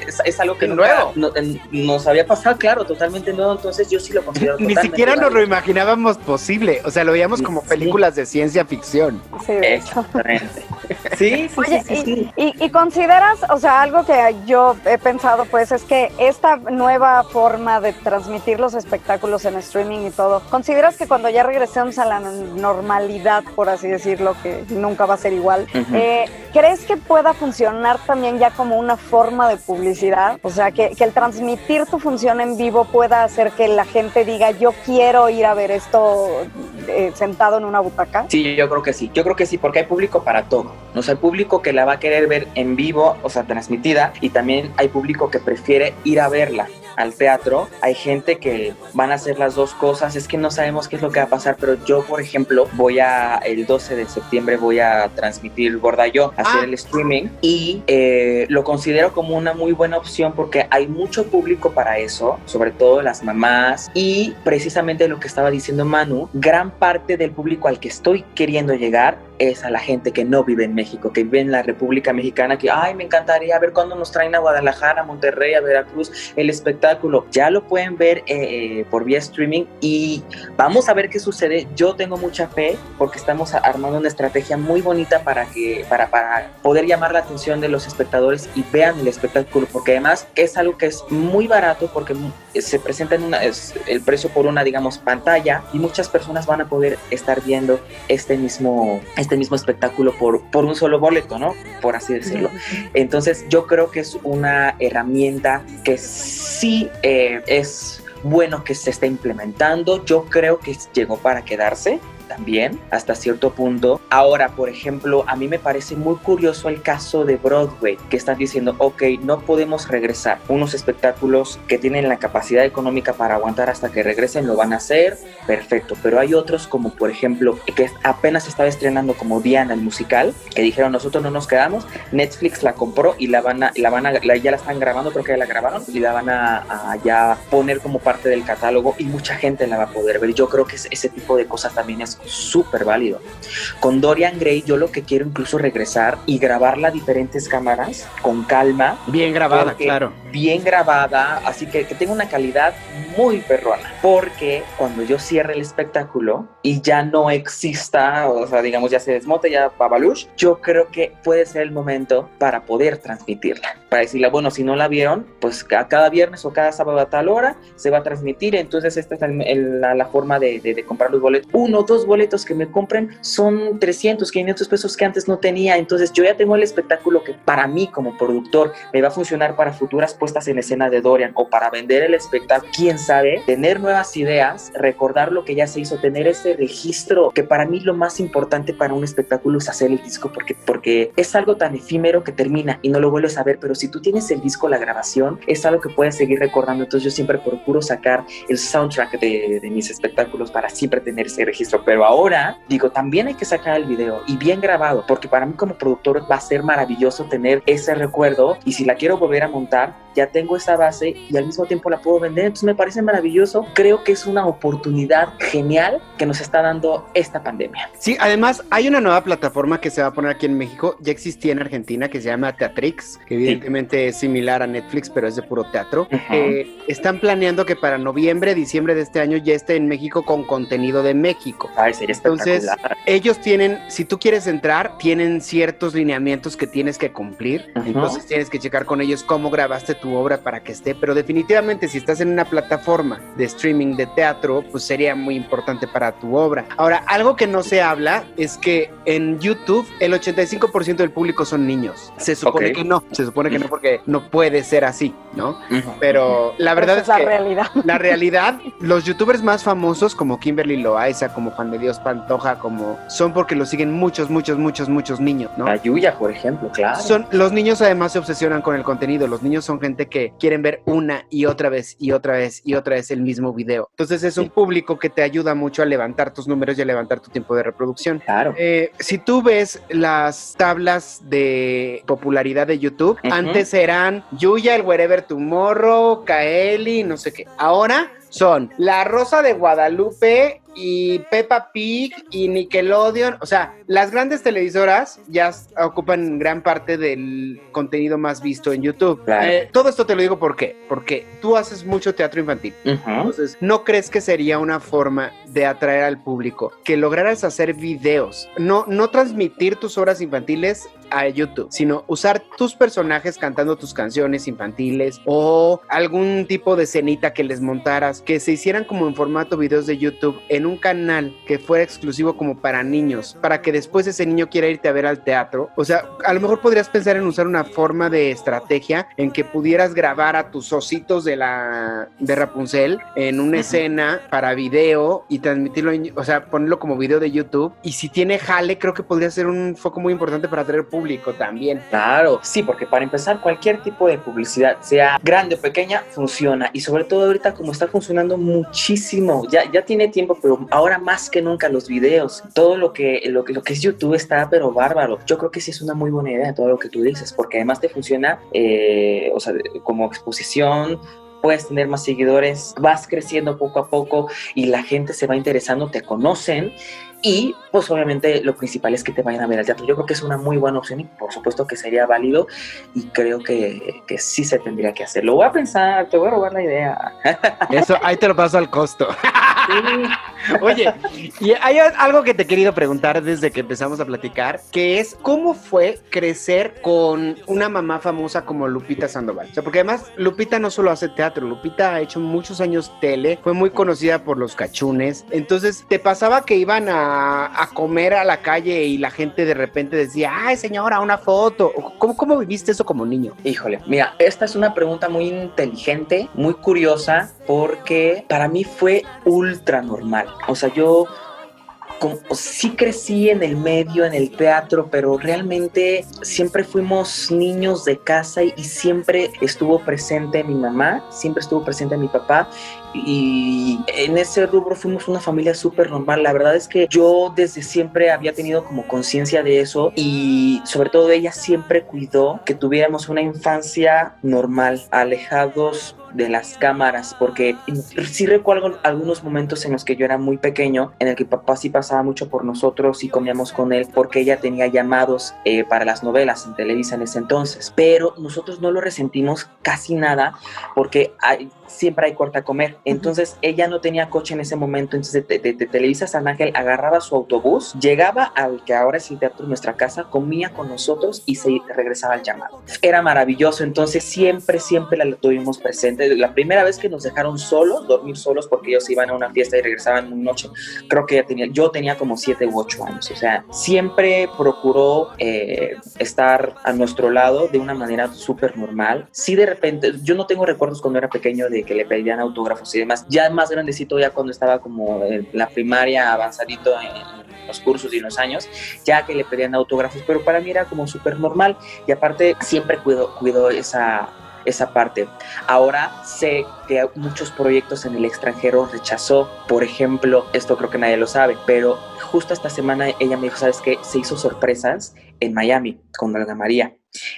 es, es algo que nunca nuevo. no- en- nos había pasado, claro, totalmente nuevo. Entonces yo sí lo considero Ni totalmente siquiera nos lo válido. imaginábamos posible. O sea, lo veíamos como Sí. películas de ciencia ficción. Sí. Exactamente, [laughs] Sí, sí, Oye, sí, sí, sí. y, y- y consideras, o sea, algo que yo he pensado, pues, es que esta nueva forma de transmitir los espectáculos en streaming y todo, ¿consideras que cuando ya regresemos a la normalidad, por así decirlo, que nunca va a ser igual, eh, ¿crees que pueda funcionar también ya como una forma de publicidad? O sea, que, que el transmitir tu función en vivo pueda hacer que la gente diga, yo quiero ir a ver esto eh, sentado en una butaca. Sí, yo creo que sí. Yo creo que sí, porque hay público para todo. O sea, hay público que la va a querer ver en vivo, o sea, transmitida, y también hay público que prefiere ir a verla al teatro. Hay gente que van a hacer las dos cosas. Es que no sabemos qué es lo que va a pasar, pero yo, por ejemplo, voy a, el 12 de septiembre voy a transmitir Gorda Yo, hacer Ah. el streaming, y eh, lo considero como una muy buena opción porque hay mucho público para eso, sobre todo las mamás, y precisamente lo que estaba diciendo Manu, gran parte del público al que estoy queriendo llegar es a la gente que no vive en México, que vive en la República Mexicana, que, ay, me encantaría ver cuándo nos traen a Guadalajara, a Monterrey, a Veracruz, el espectáculo. Ya lo pueden ver eh, por vía streaming y vamos a ver qué sucede. Yo tengo mucha fe porque estamos armando una estrategia muy bonita para, que, para, para poder llamar la atención de los espectadores y vean el espectáculo, porque además es algo que es muy barato porque mu- se presenta en una, es el precio por una, digamos, pantalla y muchas personas van a poder estar viendo este mismo, este mismo espectáculo por, por un solo boleto, ¿no? Por así decirlo. Entonces yo creo que es una herramienta que sí eh, es bueno que se esté implementando. Yo creo que llegó para quedarse también hasta cierto punto. Ahora, por ejemplo, a mí me parece muy curioso el caso de Broadway, que están diciendo, ok, no podemos regresar. Unos espectáculos que tienen la capacidad económica para aguantar hasta que regresen lo van a hacer, perfecto. Pero hay otros como, por ejemplo, que apenas estaba estrenando como Diana el musical, que dijeron, nosotros no nos quedamos, Netflix la compró y la van a, la van a, la- ya la están grabando, creo que ya la grabaron y la van a, a ya poner como parte del catálogo y mucha gente la va a poder ver. Yo creo que ese, tipo de cosas también es súper válido. Con Dorian Gray yo lo que quiero incluso regresar y grabarla a diferentes cámaras con calma. Bien grabada, claro. Bien grabada, así que que tenga una calidad muy perrona. Porque cuando yo cierre el espectáculo y ya no exista, o sea, digamos, ya se desmote, ya babalush, yo creo que puede ser el momento para poder transmitirla. Para decirle, bueno, si no la vieron, pues a cada viernes o cada sábado a tal hora se va a transmitir. Entonces, esta es el- el- la, la forma de, de- de comprar los boletos. Uno dos boletos que me compren son 300, 500 pesos que antes no tenía. Entonces, yo ya tengo el espectáculo que para mí, como productor, me va a funcionar para futuras puestas en escena de Dorian o para vender el espectáculo. Quién sabe, tener nuevas ideas, recordar lo que ya se hizo, tener ese registro, que para mí lo más importante para un espectáculo es hacer el disco, porque, porque es algo tan efímero que termina y no lo vuelves a ver, pero si tú tienes el disco, la grabación, es algo que puedes seguir recordando. Entonces yo siempre procuro sacar el soundtrack de, de mis espectáculos para siempre tener ese registro. Pero ahora, digo, también hay que sacar el video y bien grabado, porque para mí como productor va a ser maravilloso tener ese recuerdo y si la quiero volver a montar, ya tengo esa base y al mismo tiempo la puedo vender. Entonces me parece maravilloso. Creo que es una oportunidad genial que nos está dando esta pandemia. Sí, además hay una nueva plataforma que se va a poner aquí en México, ya existía en Argentina, que se llama Teatrix, que evidentemente es similar a Netflix, pero es de puro teatro. Eh, están planeando que para noviembre, diciembre de este año ya esté en México con contenido de México. Ay, sería Entonces, ellos tienen, si tú quieres entrar, tienen ciertos lineamientos que tienes que cumplir. Entonces tienes que checar con ellos cómo grabaste tu obra para que esté. Pero definitivamente si estás en una plataforma de streaming de teatro, pues sería muy importante para tu obra. Ahora, algo que no se habla es que en YouTube el 85% del público son niños. Se supone Ok. que no, se supone que no porque no puede ser así, ¿no? Pero la verdad Esa es, es la que... realidad. La realidad, los youtubers más famosos como Kimberly Loaiza, como Juan de Dios Pantoja, como son porque lo siguen muchos, muchos, muchos, muchos niños, ¿no? La Yuya, por ejemplo, claro. Son, los niños además se obsesionan con el contenido. Los niños son gente que quieren ver una y otra vez y otra vez y otra vez el mismo video. Entonces es un público que te ayuda mucho a levantar tus números y a levantar tu tiempo de reproducción. Claro. Eh, si tú ves las tablas de popularidad de YouTube, antes eran Yuya, el Wherever Tomorrow, Kaeli, no sé qué. Ahora son La Rosa de Guadalupe y Peppa Pig y Nickelodeon. O sea, las grandes televisoras ya ocupan gran parte del contenido más visto en YouTube. Claro. Eh, todo esto te lo digo ¿por qué? porque tú haces mucho teatro infantil. Entonces, ¿no crees que sería una forma de atraer al público que lograras hacer videos? No, no transmitir tus obras infantiles a YouTube, sino usar tus personajes cantando tus canciones infantiles o algún tipo de escenita que les montaras, que se hicieran como en formato videos de YouTube en un canal que fuera exclusivo como para niños, para que después ese niño quiera irte a ver al teatro. O sea, a lo mejor podrías pensar en usar una forma de estrategia en que pudieras grabar a tus ositos de la de Rapunzel en una escena para video y transmitirlo, en- o sea, ponerlo como video de YouTube. Y si tiene jale, creo que podría ser un foco muy importante para atraer público también. Claro, sí, porque para empezar cualquier tipo de publicidad, sea grande o pequeña, funciona. Y sobre todo ahorita como está funcionando muchísimo, ya, ya tiene tiempo, pero ahora más que nunca los videos, todo lo que, lo, lo que es YouTube está pero bárbaro. Yo creo que sí es una muy buena idea todo lo que tú dices, porque además te funciona, eh, o sea, como exposición. Puedes tener más seguidores, vas creciendo poco a poco y la gente se va interesando, te conocen y pues obviamente lo principal es que te vayan a ver al teatro. Yo creo que es una muy buena opción y por supuesto que sería válido y creo que, que sí se tendría que hacer. Lo voy a pensar, te voy a robar la idea. [laughs] Eso, ahí te lo paso al costo. Oye, y hay algo que te he querido preguntar desde que empezamos a platicar, que es cómo fue crecer con una mamá famosa como Lupita Sandoval. O sea, porque además Lupita no solo hace teatro, Lupita ha hecho muchos años tele, fue muy conocida por los cachunes. Entonces, ¿te pasaba que iban a, a comer a la calle y la gente de repente decía, ay señora, una foto? ¿O ¿Cómo, cómo viviste eso como niño? Híjole, mira, esta es una pregunta muy inteligente, muy curiosa, porque para mí fue ultra normal. O sea, yo sí crecí en el medio, en el teatro, pero realmente siempre fuimos niños de casa y, y siempre estuvo presente mi mamá, siempre estuvo presente mi papá y en ese rubro fuimos una familia súper normal. La verdad es que yo desde siempre había tenido como conciencia de eso y sobre todo ella siempre cuidó que tuviéramos una infancia normal, alejados de las cámaras, porque sí recuerdo algunos momentos en los que yo era muy pequeño, en el que papá sí pasaba mucho por nosotros y comíamos con él, porque ella tenía llamados eh, para las novelas en Televisa en ese entonces, pero nosotros no lo resentimos casi nada, porque hay, siempre hay corta a comer. Entonces ella no tenía coche en ese momento, entonces de, de- de Televisa San Ángel agarraba su autobús, llegaba al que ahora es el teatro de nuestra casa, comía con nosotros y se regresaba al llamado. Era maravilloso, entonces siempre, siempre la tuvimos presente. La primera vez que nos dejaron solos, dormir solos porque ellos iban a una fiesta y regresaban una noche, creo que ella tenía, yo tenía como siete u ocho años, o sea, siempre procuró eh, estar a nuestro lado de una manera súper normal. Sí, de repente, yo no tengo recuerdos cuando era pequeño de que le pedían autógrafos y demás, ya más grandecito, ya cuando estaba como en la primaria, avanzadito en los cursos y los años, ya que le pedían autógrafos, pero para mí era como súper normal y aparte siempre cuido, cuido esa esa parte. Ahora sé que muchos proyectos en el extranjero rechazó, por ejemplo, esto creo que nadie lo sabe, pero justo esta semana ella me dijo, ¿sabes qué? Se hizo sorpresas en Miami con Olga María.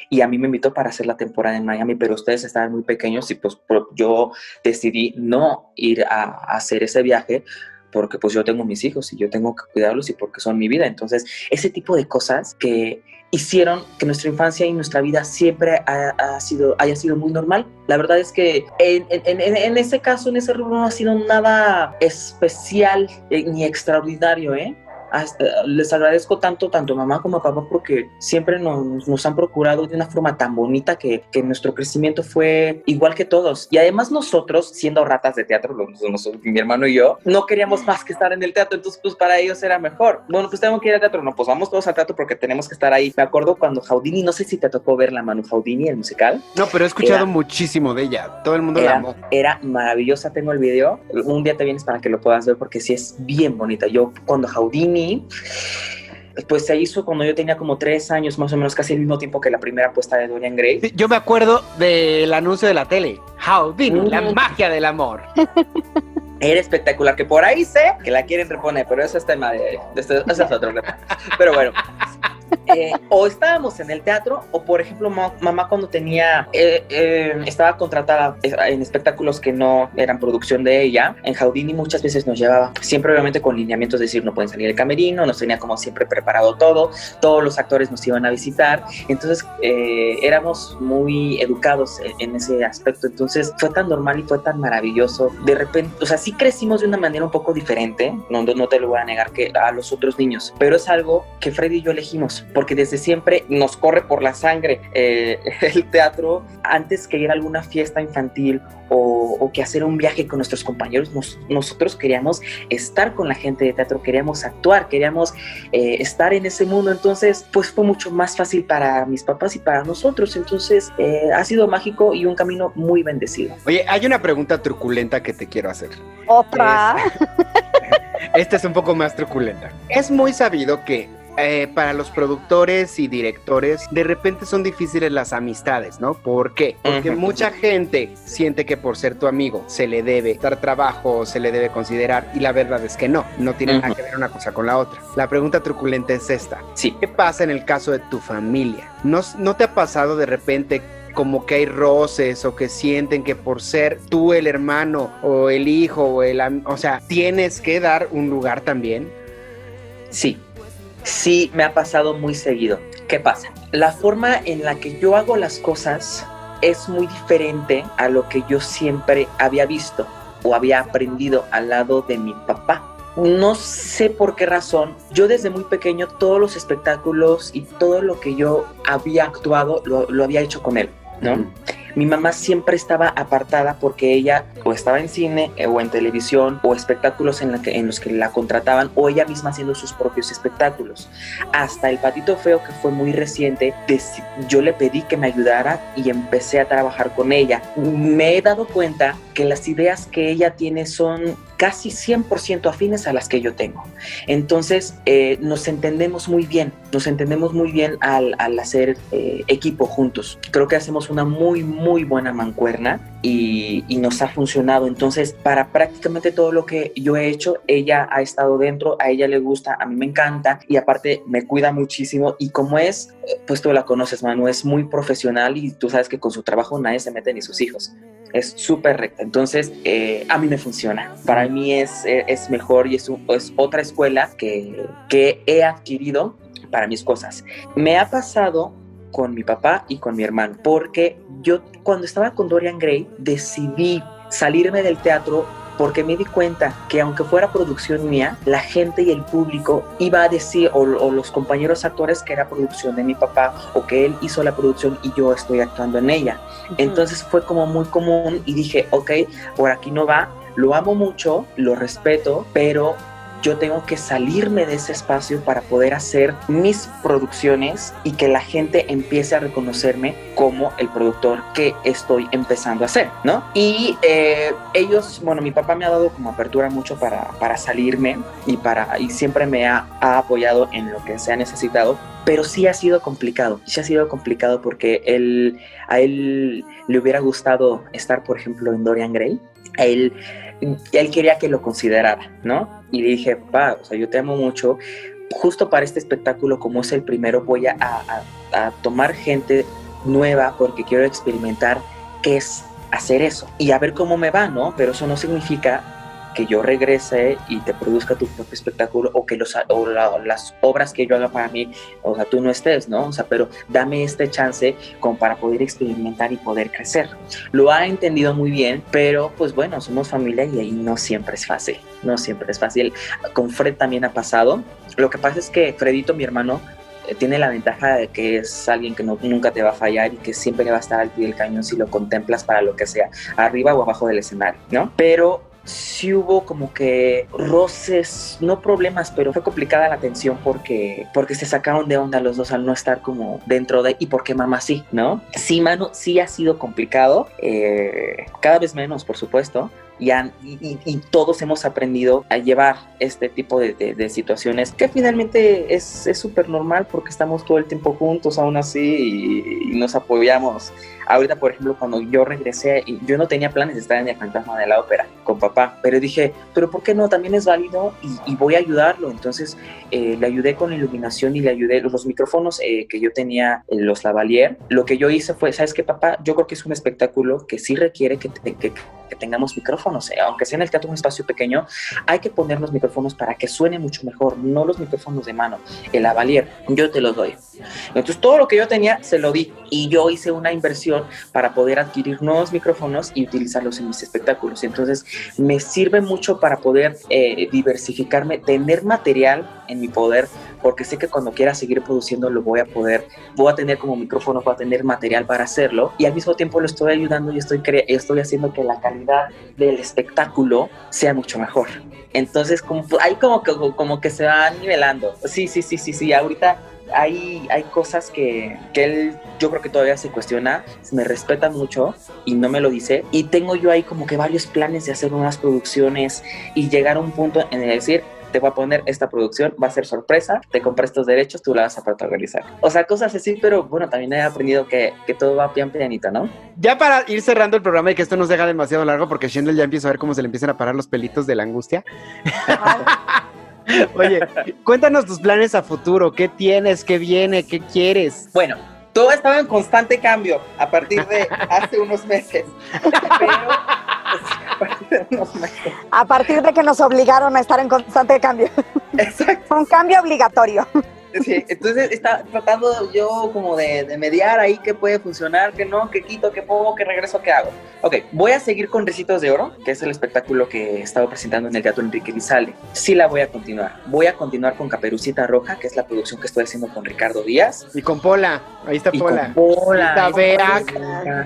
Y a mí me invitó para hacer la temporada en Miami, pero ustedes estaban muy pequeños y pues yo decidí no ir a, a hacer ese viaje porque pues yo tengo mis hijos y yo tengo que cuidarlos y porque son mi vida. Entonces, ese tipo de cosas que hicieron que nuestra infancia y nuestra vida siempre ha, sido, haya sido muy normal. La verdad es que en ese caso, en ese rubro, no ha sido nada especial eh, ni extraordinario, ¿eh? Hasta- les agradezco tanto, tanto a mamá como a papá, porque siempre nos, nos han procurado de una forma tan bonita que, que nuestro crecimiento fue igual que todos. Y además nosotros, siendo ratas de teatro, los- los- mi hermano y yo, no queríamos más que estar en el teatro, entonces pues para ellos era mejor. Bueno, pues tenemos que ir al teatro, no, pues vamos todos al teatro porque tenemos que estar ahí. Me acuerdo cuando Jaudini, no sé si te tocó ver la Manu Jaudini, el musical, No, pero he escuchado Era- muchísimo de ella. Todo el mundo la era, amó. era maravillosa, tengo el video. Un día te vienes para que lo puedas ver porque sí es bien bonita. Yo cuando Jaudini, pues se hizo cuando yo tenía como tres años, más o menos, casi el mismo tiempo que la primera puesta de Dorian Gray. Yo me acuerdo del anuncio de la tele. Houdini, la Mm. magia del amor. [laughs] Era espectacular, que por ahí sé que la quieren reponer, pero eso es tema de, de es otro tema. Pero bueno, Eh, o estábamos en el teatro, o por ejemplo, ma- mamá cuando tenía, eh, eh, estaba contratada en espectáculos que no eran producción de ella, en Jaudini muchas veces nos llevaba, siempre obviamente con lineamientos, decir, no pueden salir del camerino, nos tenía como siempre preparado todo, todos los actores nos iban a visitar, entonces eh, éramos muy educados en, en ese aspecto, entonces fue tan normal y fue tan maravilloso, de repente, o sea, sí crecimos de una manera un poco diferente, no, no te lo voy a negar que a los otros niños, pero es algo que Freddy y yo elegimos, porque desde siempre nos corre por la sangre eh, [laughs] el teatro antes que ir a alguna fiesta infantil o, o que hacer un viaje con nuestros compañeros, nos- nosotros queríamos estar con la gente de teatro, queríamos actuar, queríamos eh, estar en ese mundo, entonces pues fue mucho más fácil para mis papás y para nosotros, entonces eh, ha sido mágico y un camino muy bendecido. Oye, hay una pregunta truculenta que te quiero hacer. Otra. [laughs] Esta es un poco más truculenta. Es muy sabido que eh, para los productores y directores de repente son difíciles las amistades, ¿no? ¿Por qué? Porque mucha gente siente que por ser tu amigo se le debe dar trabajo, se le debe considerar y la verdad es que no, no tiene nada que ver una cosa con la otra. La pregunta truculenta es esta. Sí. ¿Qué pasa en el caso de tu familia? ¿No, no te ha pasado de repente como que hay roces o que sienten que por ser tú el hermano o el hijo o el... O sea, tienes que dar un lugar también? Sí, sí me ha pasado muy seguido. ¿Qué pasa? La forma en la que yo hago las cosas es muy diferente a lo que yo siempre había visto o había aprendido al lado de mi papá. No sé por qué razón, yo desde muy pequeño todos los espectáculos y todo lo que yo había actuado lo, lo había hecho con él, ¿no? Mi mamá siempre estaba apartada porque ella o estaba en cine eh, o en televisión o espectáculos en, en los que la contrataban o ella misma haciendo sus propios espectáculos. Hasta el patito feo que fue muy reciente, yo le pedí que me ayudara y empecé a trabajar con ella. Me he dado cuenta que las ideas que ella tiene son casi 100% afines a las que yo tengo. Entonces eh, nos entendemos muy bien, nos entendemos muy bien al, al hacer eh, equipo juntos. Creo que hacemos una muy, muy buena mancuerna y, y nos ha funcionado. Entonces, para prácticamente todo lo que yo he hecho, ella ha estado dentro, a ella le gusta, a mí me encanta y aparte me cuida muchísimo. Y como es, eh, pues tú la conoces, Manu, es muy profesional y tú sabes que con su trabajo nadie se mete ni sus hijos es súper recta. Entonces, eh, a mí me funciona. Para mí es, eh, es mejor y es, es otra escuela que, que he adquirido para mis cosas. Me ha pasado con mi papá y con mi hermano, porque yo cuando estaba con Dorian Gray decidí salirme del teatro porque me di cuenta que aunque fuera producción mía, la gente y el público iba a decir, o, o los compañeros actores, que era producción de mi papá, o que él hizo la producción y yo estoy actuando en ella. Entonces fue como muy común y dije, ok, por aquí no va, lo amo mucho, lo respeto, pero yo tengo que salirme de ese espacio para poder hacer mis producciones y que la gente empiece a reconocerme como el productor que estoy empezando a hacer, ¿no? Y eh, ellos, bueno, mi papá me ha dado como apertura mucho para, para salirme y, para, y siempre me ha, ha apoyado en lo que se ha necesitado, pero sí ha sido complicado, sí ha sido complicado porque él, a él le hubiera gustado estar, por ejemplo, en Dorian Gray. A él, él quería que lo considerara, ¿no? Y dije, papá, o sea, yo te amo mucho. Justo para este espectáculo, como es el primero, voy a, a- a tomar gente nueva porque quiero experimentar qué es hacer eso y a ver cómo me va, ¿no? Pero eso no significa que yo regrese y te produzca tu propio espectáculo o que los, o la- las obras que yo haga para mí, o sea, tú no estés, ¿no? O sea, pero dame este chance como para poder experimentar y poder crecer. Lo ha entendido muy bien, pero pues bueno, somos familia y ahí no siempre es fácil, no siempre es fácil. Con Fred también ha pasado. Lo que pasa es que Fredito, mi hermano, eh, tiene la ventaja de que es alguien que no, nunca te va a fallar y que siempre va a estar al pie del cañón si lo contemplas para lo que sea, arriba o abajo del escenario, ¿no? Pero sí hubo como que roces, no problemas, pero fue complicada la tensión porque, porque se sacaron de onda los dos al no estar como dentro de, y porque mamá sí, ¿no? Sí, mano, sí ha sido complicado, eh, cada vez menos, por supuesto, y, y- todos hemos aprendido a llevar este tipo de, de- situaciones que finalmente es es súper normal porque estamos todo el tiempo juntos aún así y nos apoyamos Ahorita, por ejemplo, cuando yo regresé, yo no tenía planes de estar en el fantasma de la ópera con papá, pero dije, pero ¿por qué no? También es válido y, voy a ayudarlo. Entonces eh, le ayudé con la iluminación y le ayudé los, los micrófonos eh, que yo tenía, eh, los lavalier. Lo que yo hice fue, ¿sabes qué, papá? Yo creo que es un espectáculo que sí requiere que, te- que- que tengamos micrófonos. eh, Aunque sea en el teatro un espacio pequeño, hay que poner los micrófonos para que suene mucho mejor, no los micrófonos de mano, el lavalier. Yo te los doy. Entonces todo lo que yo tenía se lo di y yo hice una inversión para poder adquirir nuevos micrófonos y utilizarlos en mis espectáculos. Entonces me sirve mucho para poder eh, diversificarme, tener material en mi poder, porque sé que cuando quiera seguir produciendo lo voy a poder, voy a tener como micrófono, voy a tener material para hacerlo y al mismo tiempo lo estoy ayudando y estoy, estoy haciendo que la calidad del espectáculo sea mucho mejor. Entonces, como, ahí como que, como que se va nivelando. Sí, sí, sí, sí, sí. Ahorita hay, hay cosas que, que él yo creo que todavía se cuestiona, me respeta mucho y no me lo dice. Y tengo yo ahí como que varios planes de hacer unas producciones y llegar a un punto en el decir, te voy a poner esta producción, va a ser sorpresa, te compré estos derechos, tú la vas a protagonizar. O sea, cosas así, pero bueno, también he aprendido que, que todo va pian pianito, ¿no? Ya para ir cerrando el programa y que esto no se haga demasiado largo, porque Shendel ya empieza a ver cómo se le empiezan a parar los pelitos de la angustia. [laughs] Oye, cuéntanos tus planes a futuro. ¿Qué tienes? ¿Qué viene? ¿Qué quieres? Bueno, todo ha estado en constante cambio a partir de hace unos meses. Pero, a partir de unos meses. A partir de que nos obligaron a estar en constante cambio. Exacto. Un cambio obligatorio. Sí, entonces está tratando yo como de, de mediar ahí qué puede funcionar, qué no, qué quito, qué pongo, qué regreso, qué hago. Ok, voy a seguir con Ricitos de Oro, que es el espectáculo que he estado presentando en el Teatro Enrique Lizalde. Sí la voy a continuar. Voy a continuar con Caperucita Roja, que es la producción que estoy haciendo con Ricardo Díaz. Y con Pola. Ahí está Y Pola. con Pola. Está Brenda,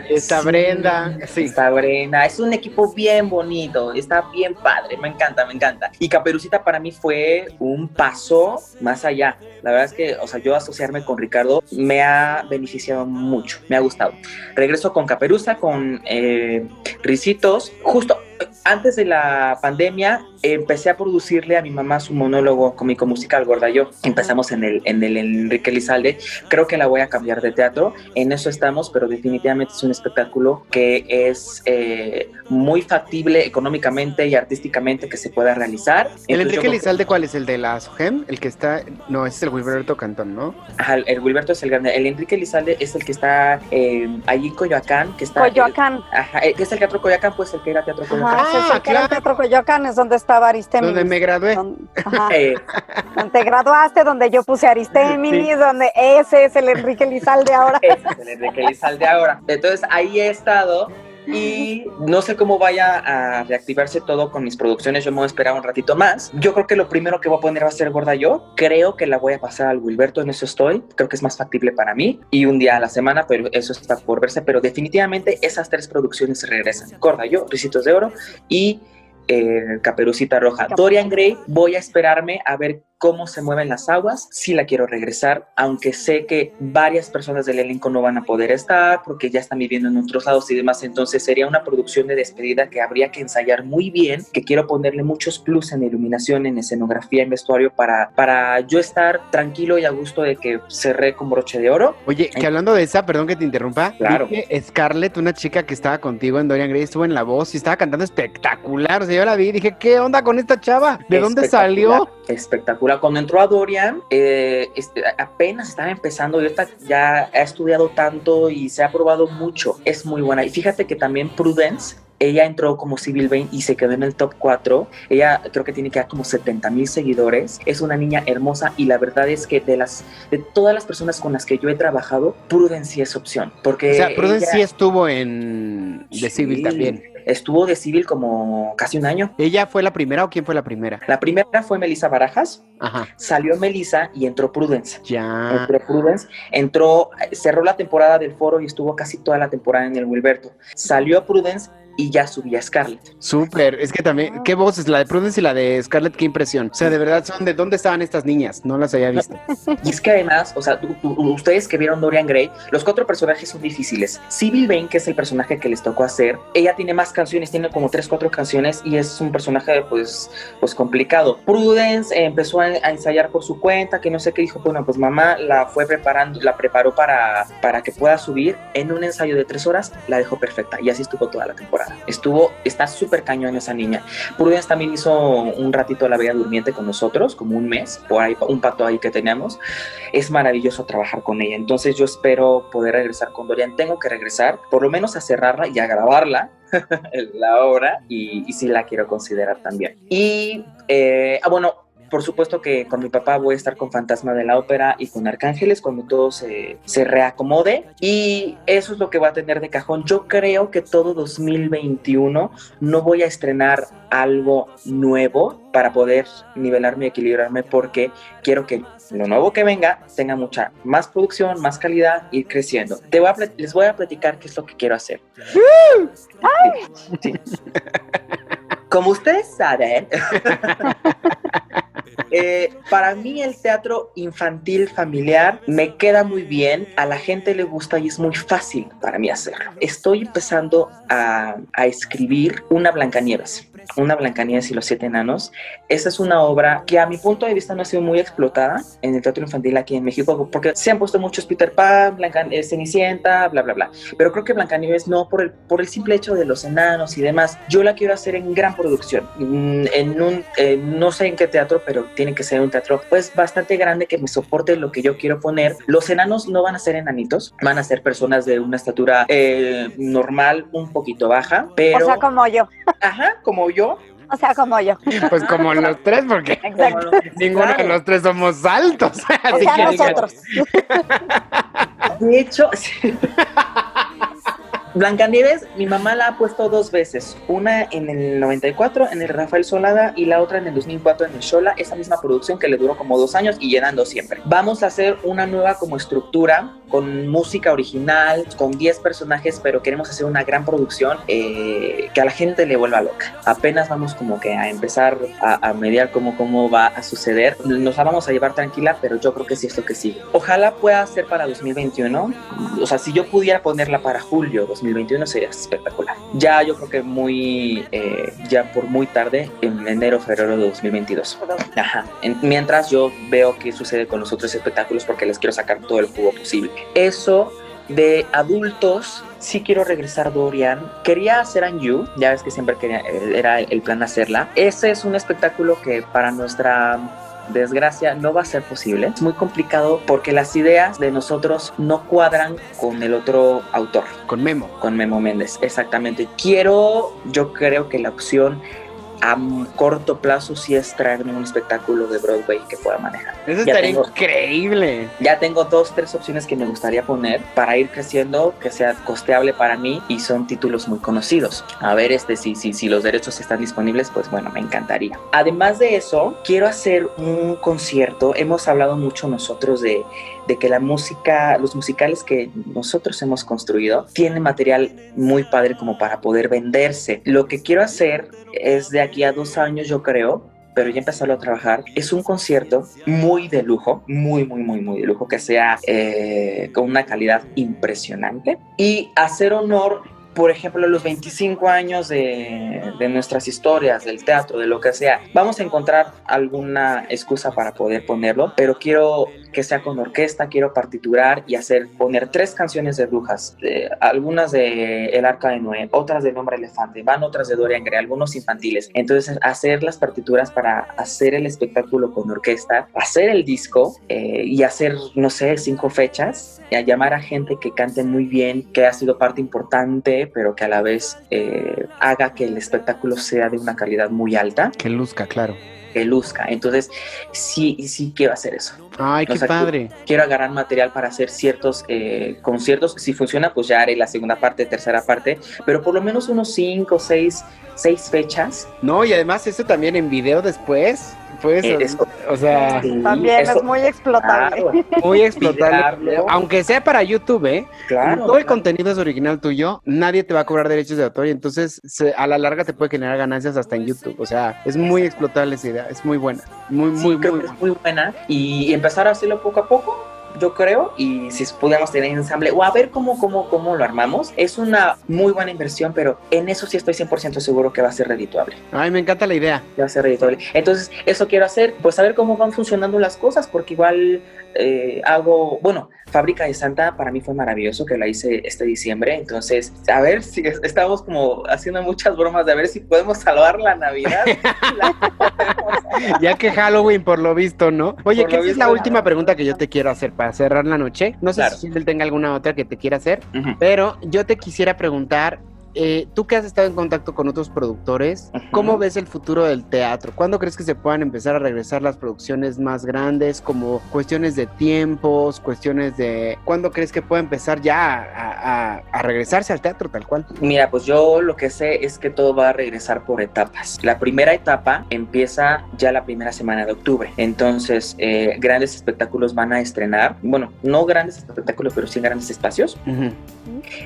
está Brenda, sí. Está Brenda. Es un equipo bien bonito, está bien padre, me encanta, me encanta. Y Caperucita para mí fue un paso más allá. La verdad es que, o sea, yo asociarme con Ricardo me ha beneficiado mucho, me ha gustado. Regreso con Caperuza, con eh, Ricitos. Justo antes de la pandemia empecé a producirle a mi mamá su monólogo cómico musical Gorda Yo. Empezamos en el, en el Enrique Lizalde. Creo que la voy a cambiar de teatro. En eso estamos, pero definitivamente es un espectáculo que es eh, muy factible económicamente y artísticamente que se pueda realizar. ¿El Entonces, Enrique Lizalde cuál es? ¿El de la SOGEM? El que está... No, ese es el Wilberto Cantón, ¿no? Ajá, el Wilberto es el grande. El Enrique Lizalde es el que está eh, allí en Coyoacán, que está... Coyoacán. Ajá, eh, que es el Teatro Coyoacán, pues el que era Teatro Coyoacán. Ajá, el claro. Teatro Coyoacán, es donde estaba Aristéminis. Donde me gradué. Don- ajá. [laughs] Donde te graduaste, donde yo puse Aristéminis, Sí. donde ese es el Enrique Lizalde ahora. Ese es el Enrique Lizalde ahora. Entonces ahí he estado y no sé cómo vaya a reactivarse todo con mis producciones. Yo me voy a esperar un ratito más. Yo creo que lo primero que voy a poner va a ser Gorda Yo. Creo que la voy a pasar al Wilberto, en eso estoy. Creo que es más factible para mí. Y un día a la semana, pero eso está por verse. Pero definitivamente esas tres producciones regresan. Gorda Yo, Ricitos de Oro y eh, Caperucita Roja. Dorian Gray, voy a esperarme a ver cómo se mueven las aguas. Sí la quiero regresar, aunque sé que varias personas del elenco no van a poder estar porque ya están viviendo en otros lados y demás. Entonces sería una producción de despedida que habría que ensayar muy bien, que quiero ponerle muchos plus en iluminación, en escenografía, en vestuario para, para yo estar tranquilo y a gusto de que cerré con broche de oro. Oye, que hablando de esa, perdón que te interrumpa. Claro. Scarlett, una chica que estaba contigo en Dorian Gray, estuvo en la voz y estaba cantando espectacular. O sea, yo la vi dije, ¿qué onda con esta chava? ¿De dónde salió? Espectacular. Cuando entró a Dorian, eh, este, apenas estaba empezando ya ha estudiado tanto y se ha probado mucho. Es muy buena. Y fíjate que también Prudence. Ella entró como Civil Bane y se quedó en el top 4. Ella creo que tiene que dar como 70 mil seguidores. Es una niña hermosa y la verdad es que de las de todas las personas con las que yo he trabajado, Prudence sí es opción. Porque O sea, Prudence ella sí estuvo en The Civil también. Estuvo de Civil como casi un año. ¿Ella fue la primera o quién fue la primera? La primera fue Melissa Barajas. Ajá. Salió Melissa y entró Prudence. Ya. Entró Prudence, entró, cerró la temporada del foro y estuvo casi toda la temporada en el Wilberto. Salió Prudence y ya subí a Scarlett. Súper, es que también, qué voces, la de Prudence y la de Scarlett, qué impresión. O sea, de verdad son de dónde estaban estas niñas, no las había visto. Y es que además, o sea, ustedes que vieron Dorian Gray, los cuatro personajes son difíciles. Sybil Vane, que es el personaje que les tocó hacer, ella tiene más canciones, tiene como tres, cuatro canciones y es un personaje pues, pues complicado. Prudence empezó a, a ensayar por su cuenta, que no sé qué dijo, bueno, pues mamá la fue preparando, la preparó para, para que pueda subir. En un ensayo de tres horas la dejó perfecta y así estuvo toda la temporada. Estuvo, está súper cañón esa niña. Prudence también hizo un ratito la Bella Durmiente con nosotros, como un mes, por ahí, un pato ahí que teníamos. Es maravilloso trabajar con ella. Entonces yo espero poder regresar con Dorian. Tengo que regresar, por lo menos a cerrarla y a grabarla [laughs] la obra y, y sí la quiero considerar también. Y, eh, ah, bueno, por supuesto que con mi papá voy a estar con Fantasma de la Ópera y con Arcángeles cuando todo se, se reacomode. Y eso es lo que va a tener de cajón. Yo creo que todo 2021 no voy a estrenar algo nuevo para poder nivelarme y equilibrarme porque quiero que lo nuevo que venga tenga mucha más producción, más calidad, ir creciendo. Te voy a plat- les voy a platicar qué es lo que quiero hacer. Sí. Como ustedes saben, [laughs] eh, para mí el teatro infantil familiar me queda muy bien, a la gente le gusta y es muy fácil para mí hacerlo. Estoy empezando a, a escribir una Blancanieves, una Blancanieves y los siete enanos. Esa es una obra que a mi punto de vista no ha sido muy explotada en el teatro infantil aquí en México porque se han puesto muchos Peter Pan, Blanca, eh, Cenicienta, bla, bla, bla. Pero creo que Blancanieves no por el, por el simple hecho de los enanos y demás. Yo la quiero hacer en gran producción, mm, en un, eh, no sé en qué teatro, pero tiene que ser un teatro pues bastante grande que me soporte lo que yo quiero poner. Los enanos no van a ser enanitos, van a ser personas de una estatura eh, normal, un poquito baja, pero... O sea, como yo. Ajá, como yo. O sea, como yo. Pues como los tres, porque Exacto. ninguno de los tres somos altos. [laughs] O Así sea, que digan, nosotros. De hecho, [laughs] sí. Blancanieves, mi mamá la ha puesto dos veces, una en el 94 en el Rafael Solada y la otra en el 2004 en el Shola, esa misma producción que le duró como dos años y llenando siempre. Vamos a hacer una nueva como estructura con música original, con 10 personajes, pero queremos hacer una gran producción eh, que a la gente le vuelva loca. Apenas vamos como que a empezar a, a mediar cómo, cómo va a suceder. Nos la vamos a llevar tranquila, pero yo creo que sí es lo que sigue. Ojalá pueda ser para 2021. O sea, si yo pudiera ponerla para julio 2021 sería espectacular. Ya yo creo que muy, eh, ya por muy tarde, en enero, febrero de 2022. Ajá. En- mientras yo veo qué sucede con los otros espectáculos porque les quiero sacar todo el jugo posible. Eso de adultos, sí quiero regresar Dorian. Quería hacer An You, ya ves que siempre quería, eh, era el plan hacerla. Ese es un espectáculo que para nuestra desgracia no va a ser posible. Es muy complicado porque las ideas de nosotros no cuadran con el otro autor, Con Memo. con Memo Méndez. Exactamente. Quiero, yo creo que la opción a corto plazo sí es traerme un espectáculo de Broadway que pueda manejar. Eso Ya estaría tengo- increíble. Ya tengo dos, tres opciones que me gustaría poner para ir creciendo, que sea costeable para mí y son títulos muy conocidos. A ver, este, si, si, si los derechos están disponibles, pues bueno, me encantaría. Además de eso, quiero hacer un concierto. Hemos hablado mucho nosotros de, de que la música, los musicales que nosotros hemos construido, tienen material muy padre como para poder venderse. Lo que quiero hacer es de aquí a dos años, yo creo, pero ya empezarlo a trabajar. Es un concierto muy de lujo, muy, muy, muy, muy de lujo, que sea eh, con una calidad impresionante y hacer honor. Por ejemplo, a los 25 años de, de nuestras historias, del teatro, de lo que sea, vamos a encontrar alguna excusa para poder ponerlo, pero quiero que sea con orquesta, quiero partiturar y hacer, poner tres canciones de brujas, algunas de El Arca de Noé, otras del Hombre Elefante, van otras de Dorian Gray, algunos infantiles. Entonces, hacer las partituras para hacer el espectáculo con orquesta, hacer el disco eh, y hacer, no sé, cinco fechas, y a llamar a gente que cante muy bien, que ha sido parte importante, pero que a la vez eh, haga que el espectáculo sea de una calidad muy alta, Que luzca, claro. Que luzca. Entonces, sí, sí quiero hacer eso Ay, qué O sea, padre. quiero agarrar material para hacer ciertos eh, conciertos. Si funciona, pues ya haré la segunda parte, tercera parte, pero por lo menos unos cinco, seis, seis fechas. No, y además eso también en video después. Pues, Eh, eso- o sea, Sí, También eso- es muy explotable. Claro, muy explotable. Aunque sea para YouTube, ¿eh? Claro. todo el contenido es original tuyo, nadie te va a cobrar derechos de autor y entonces se- a la larga te puede generar ganancias hasta en YouTube. O sea, es muy explotable esa idea, es muy buena. Muy, Sí, muy, creo muy que buena. es muy buena y empezar a hacerlo poco a poco yo creo y si pudiéramos tener ensamble o a ver cómo, cómo, cómo lo armamos es una muy buena inversión pero en eso sí estoy 100% seguro que va a ser redituable Ay, me encanta la idea. va a ser redituable entonces eso quiero hacer pues saber cómo van funcionando las cosas porque igual eh, hago bueno Fábrica de Santa para mí fue maravilloso que la hice este diciembre entonces a ver si es- estamos como haciendo muchas bromas de a ver si podemos salvar la Navidad La [laughs] Ya que Halloween, por lo visto, ¿no? Oye, Por que esa es la última pregunta que yo te quiero hacer para cerrar la noche. No sé Claro. si él tenga alguna otra que te quiera hacer, pero yo te quisiera preguntar. Eh, tú que has estado en contacto con otros productores, Ujú. ¿cómo ves el futuro del teatro? ¿Cuándo crees que se puedan empezar a regresar las producciones más grandes, como cuestiones de tiempos, cuestiones de... ¿Cuándo crees que pueda empezar ya a, a- a regresarse al teatro tal cual? Mira, pues yo lo que sé es que todo va a regresar por etapas. La primera etapa empieza ya la primera semana de octubre. Entonces, eh, grandes espectáculos van a estrenar. Bueno, no grandes espectáculos, pero sí grandes espacios. Ujú.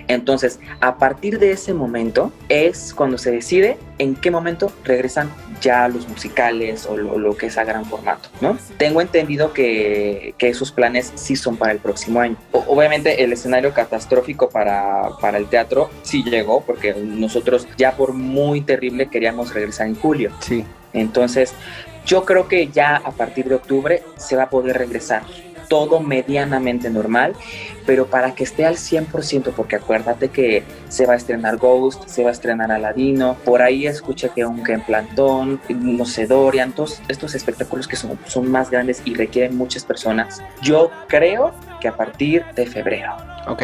Entonces, a partir de ese momento es cuando se decide en qué momento regresan ya los musicales o lo, lo que es a gran formato, ¿no? Tengo entendido que, que esos planes sí son para el próximo año. O- obviamente el escenario catastrófico para, para el teatro sí llegó porque nosotros ya por muy terrible queríamos regresar en julio. Sí. Entonces, yo creo que ya a partir de octubre se va a poder regresar todo medianamente normal, pero para que esté al 100%, porque acuérdate que se va a estrenar Ghost, se va a estrenar Aladino, por ahí escuché que un en Plantón, no sé, Dorian, todos estos espectáculos que son, son más grandes y requieren muchas personas. Yo creo que a partir de febrero, Ok.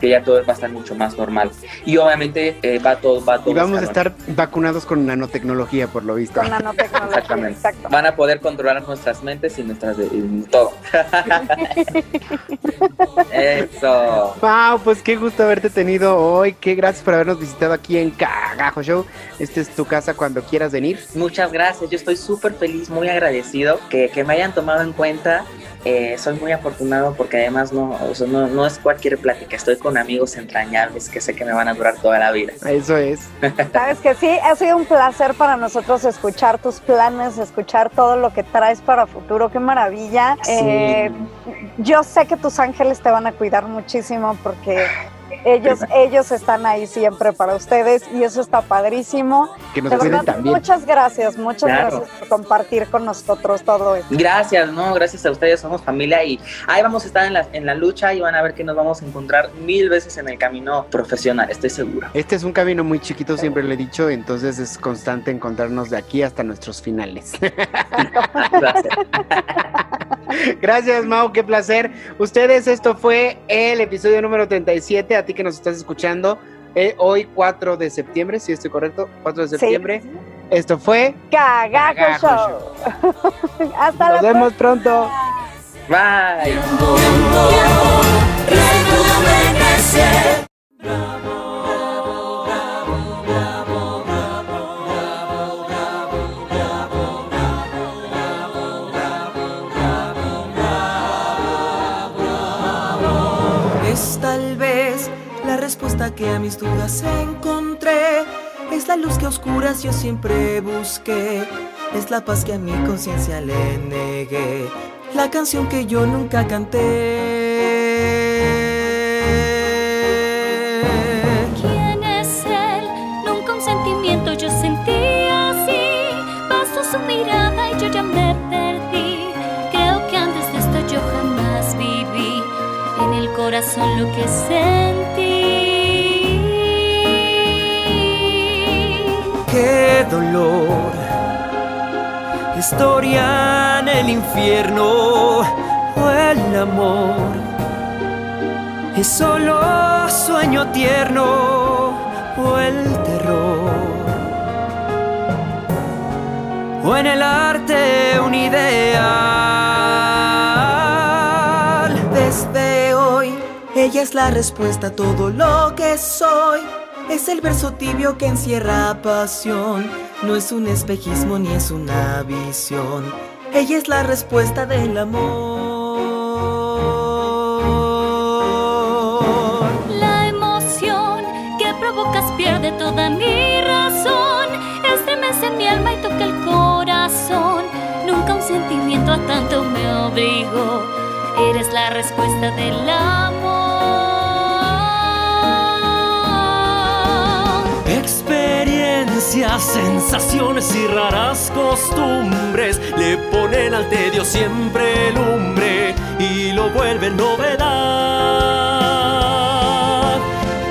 Que ya todo va a estar mucho más normal. Y obviamente eh, va todo, va todo Y vamos a estar vacunados con nanotecnología, por lo visto. Con nanotecnología. Exactamente. Exacto. Van a poder controlar nuestras mentes y nuestras de, y todo. [laughs] Eso. Wow, pues qué gusto haberte tenido hoy. Qué gracias por habernos visitado aquí en Cagajo Show. Esta es tu casa cuando quieras venir. Muchas gracias. Yo estoy súper feliz, muy agradecido que, que me hayan tomado en cuenta. Eh, soy muy afortunado porque además no, o sea, no, no es cualquier plática. Estoy con amigos entrañables que sé que me van a durar toda la vida. Eso es. [laughs] Sabes que sí, ha sido un placer para nosotros escuchar tus planes, escuchar todo lo que traes para futuro. Qué maravilla. Eh, yo sé que tus ángeles te van a cuidar muchísimo porque ellos, ellos están ahí siempre para ustedes y eso está padrísimo. Que nos De verdad, también. muchas gracias, muchas Claro. gracias por compartir con nosotros todo esto. Gracias, no, gracias a ustedes, somos familia y ahí vamos a estar en la, en la lucha y van a ver que nos vamos a encontrar mil veces en el camino profesional, estoy seguro. Este es un camino muy chiquito, siempre lo he dicho, entonces es constante encontrarnos de aquí hasta nuestros finales. [laughs] Gracias. Gracias, Mau, qué placer. Ustedes, esto fue el episodio número 37. A ti que nos estás escuchando, eh, hoy 4 de septiembre, si estoy correcto, 4 de Sí. septiembre. Esto fue. Cagajo Cagajo Show. [laughs] Hasta la Nos vemos pronto. Bye. Respuesta que a mis dudas encontré. Es la luz que a oscuras yo siempre busqué. Es la paz que a mi conciencia le negué. La canción que yo nunca canté. ¿Quién es él? Nunca un sentimiento yo sentí así. Pasó su mirada y yo ya me perdí. Creo que antes de esto yo jamás viví en el corazón lo que sentí. Qué dolor. Historia en el infierno o el amor. Es solo sueño tierno o el terror. O en el arte un ideal. Desde hoy, ella es la respuesta a todo lo que soy. Es el verso tibio que encierra pasión. No es un espejismo ni es una visión. Ella es la respuesta del amor. La emoción que provocas pierde toda mi razón. Estremece mi alma y toca el corazón. Nunca un sentimiento a tanto me obligó. Eres la respuesta del amor. Sensaciones y raras costumbres le ponen al tedio siempre lumbre y lo vuelven novedad.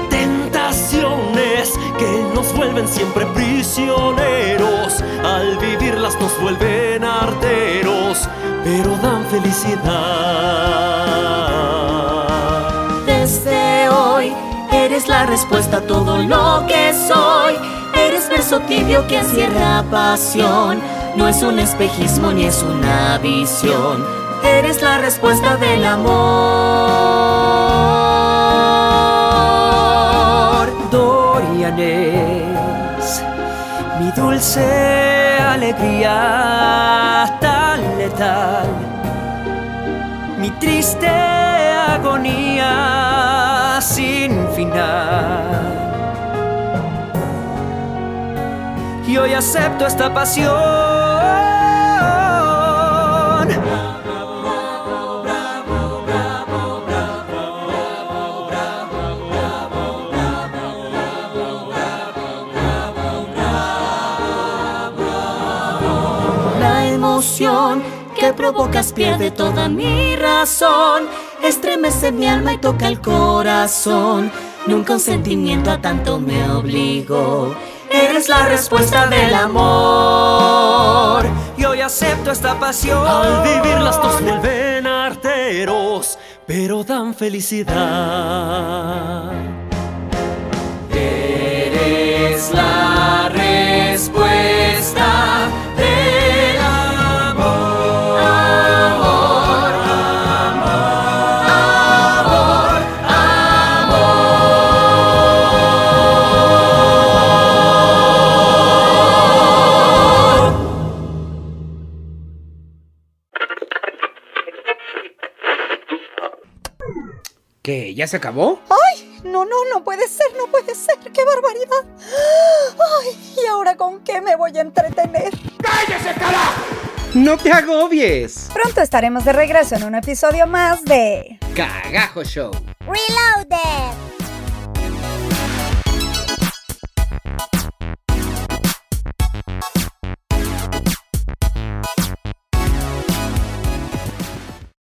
Tentaciones que nos vuelven siempre prisioneros, al vivirlas nos vuelven arteros, pero dan felicidad. Desde hoy eres la respuesta a todo lo que soy. Verso tibio que encierra pasión. No es un espejismo ni es una visión. Eres la respuesta del amor. Dorian es mi dulce alegría tan letal mi triste agonía sin final. Y hoy acepto esta pasión. La emoción que provocas pierde toda mi razón. Estremece mi alma y toca el corazón. Nunca un sentimiento a tanto me obligó. Eres la respuesta del amor. Y hoy acepto esta pasión. Al vivirlas nos vuelven arteros, pero dan felicidad. Eres la respuesta ¿Ya se acabó? ¡Ay! No, no, no puede ser, no puede ser. ¡Qué barbaridad! ¡Ay! ¿Y ahora con qué me voy a entretener? ¡No te agobies! Pronto estaremos de regreso en un episodio más de... Cagajo Show. Reloaded.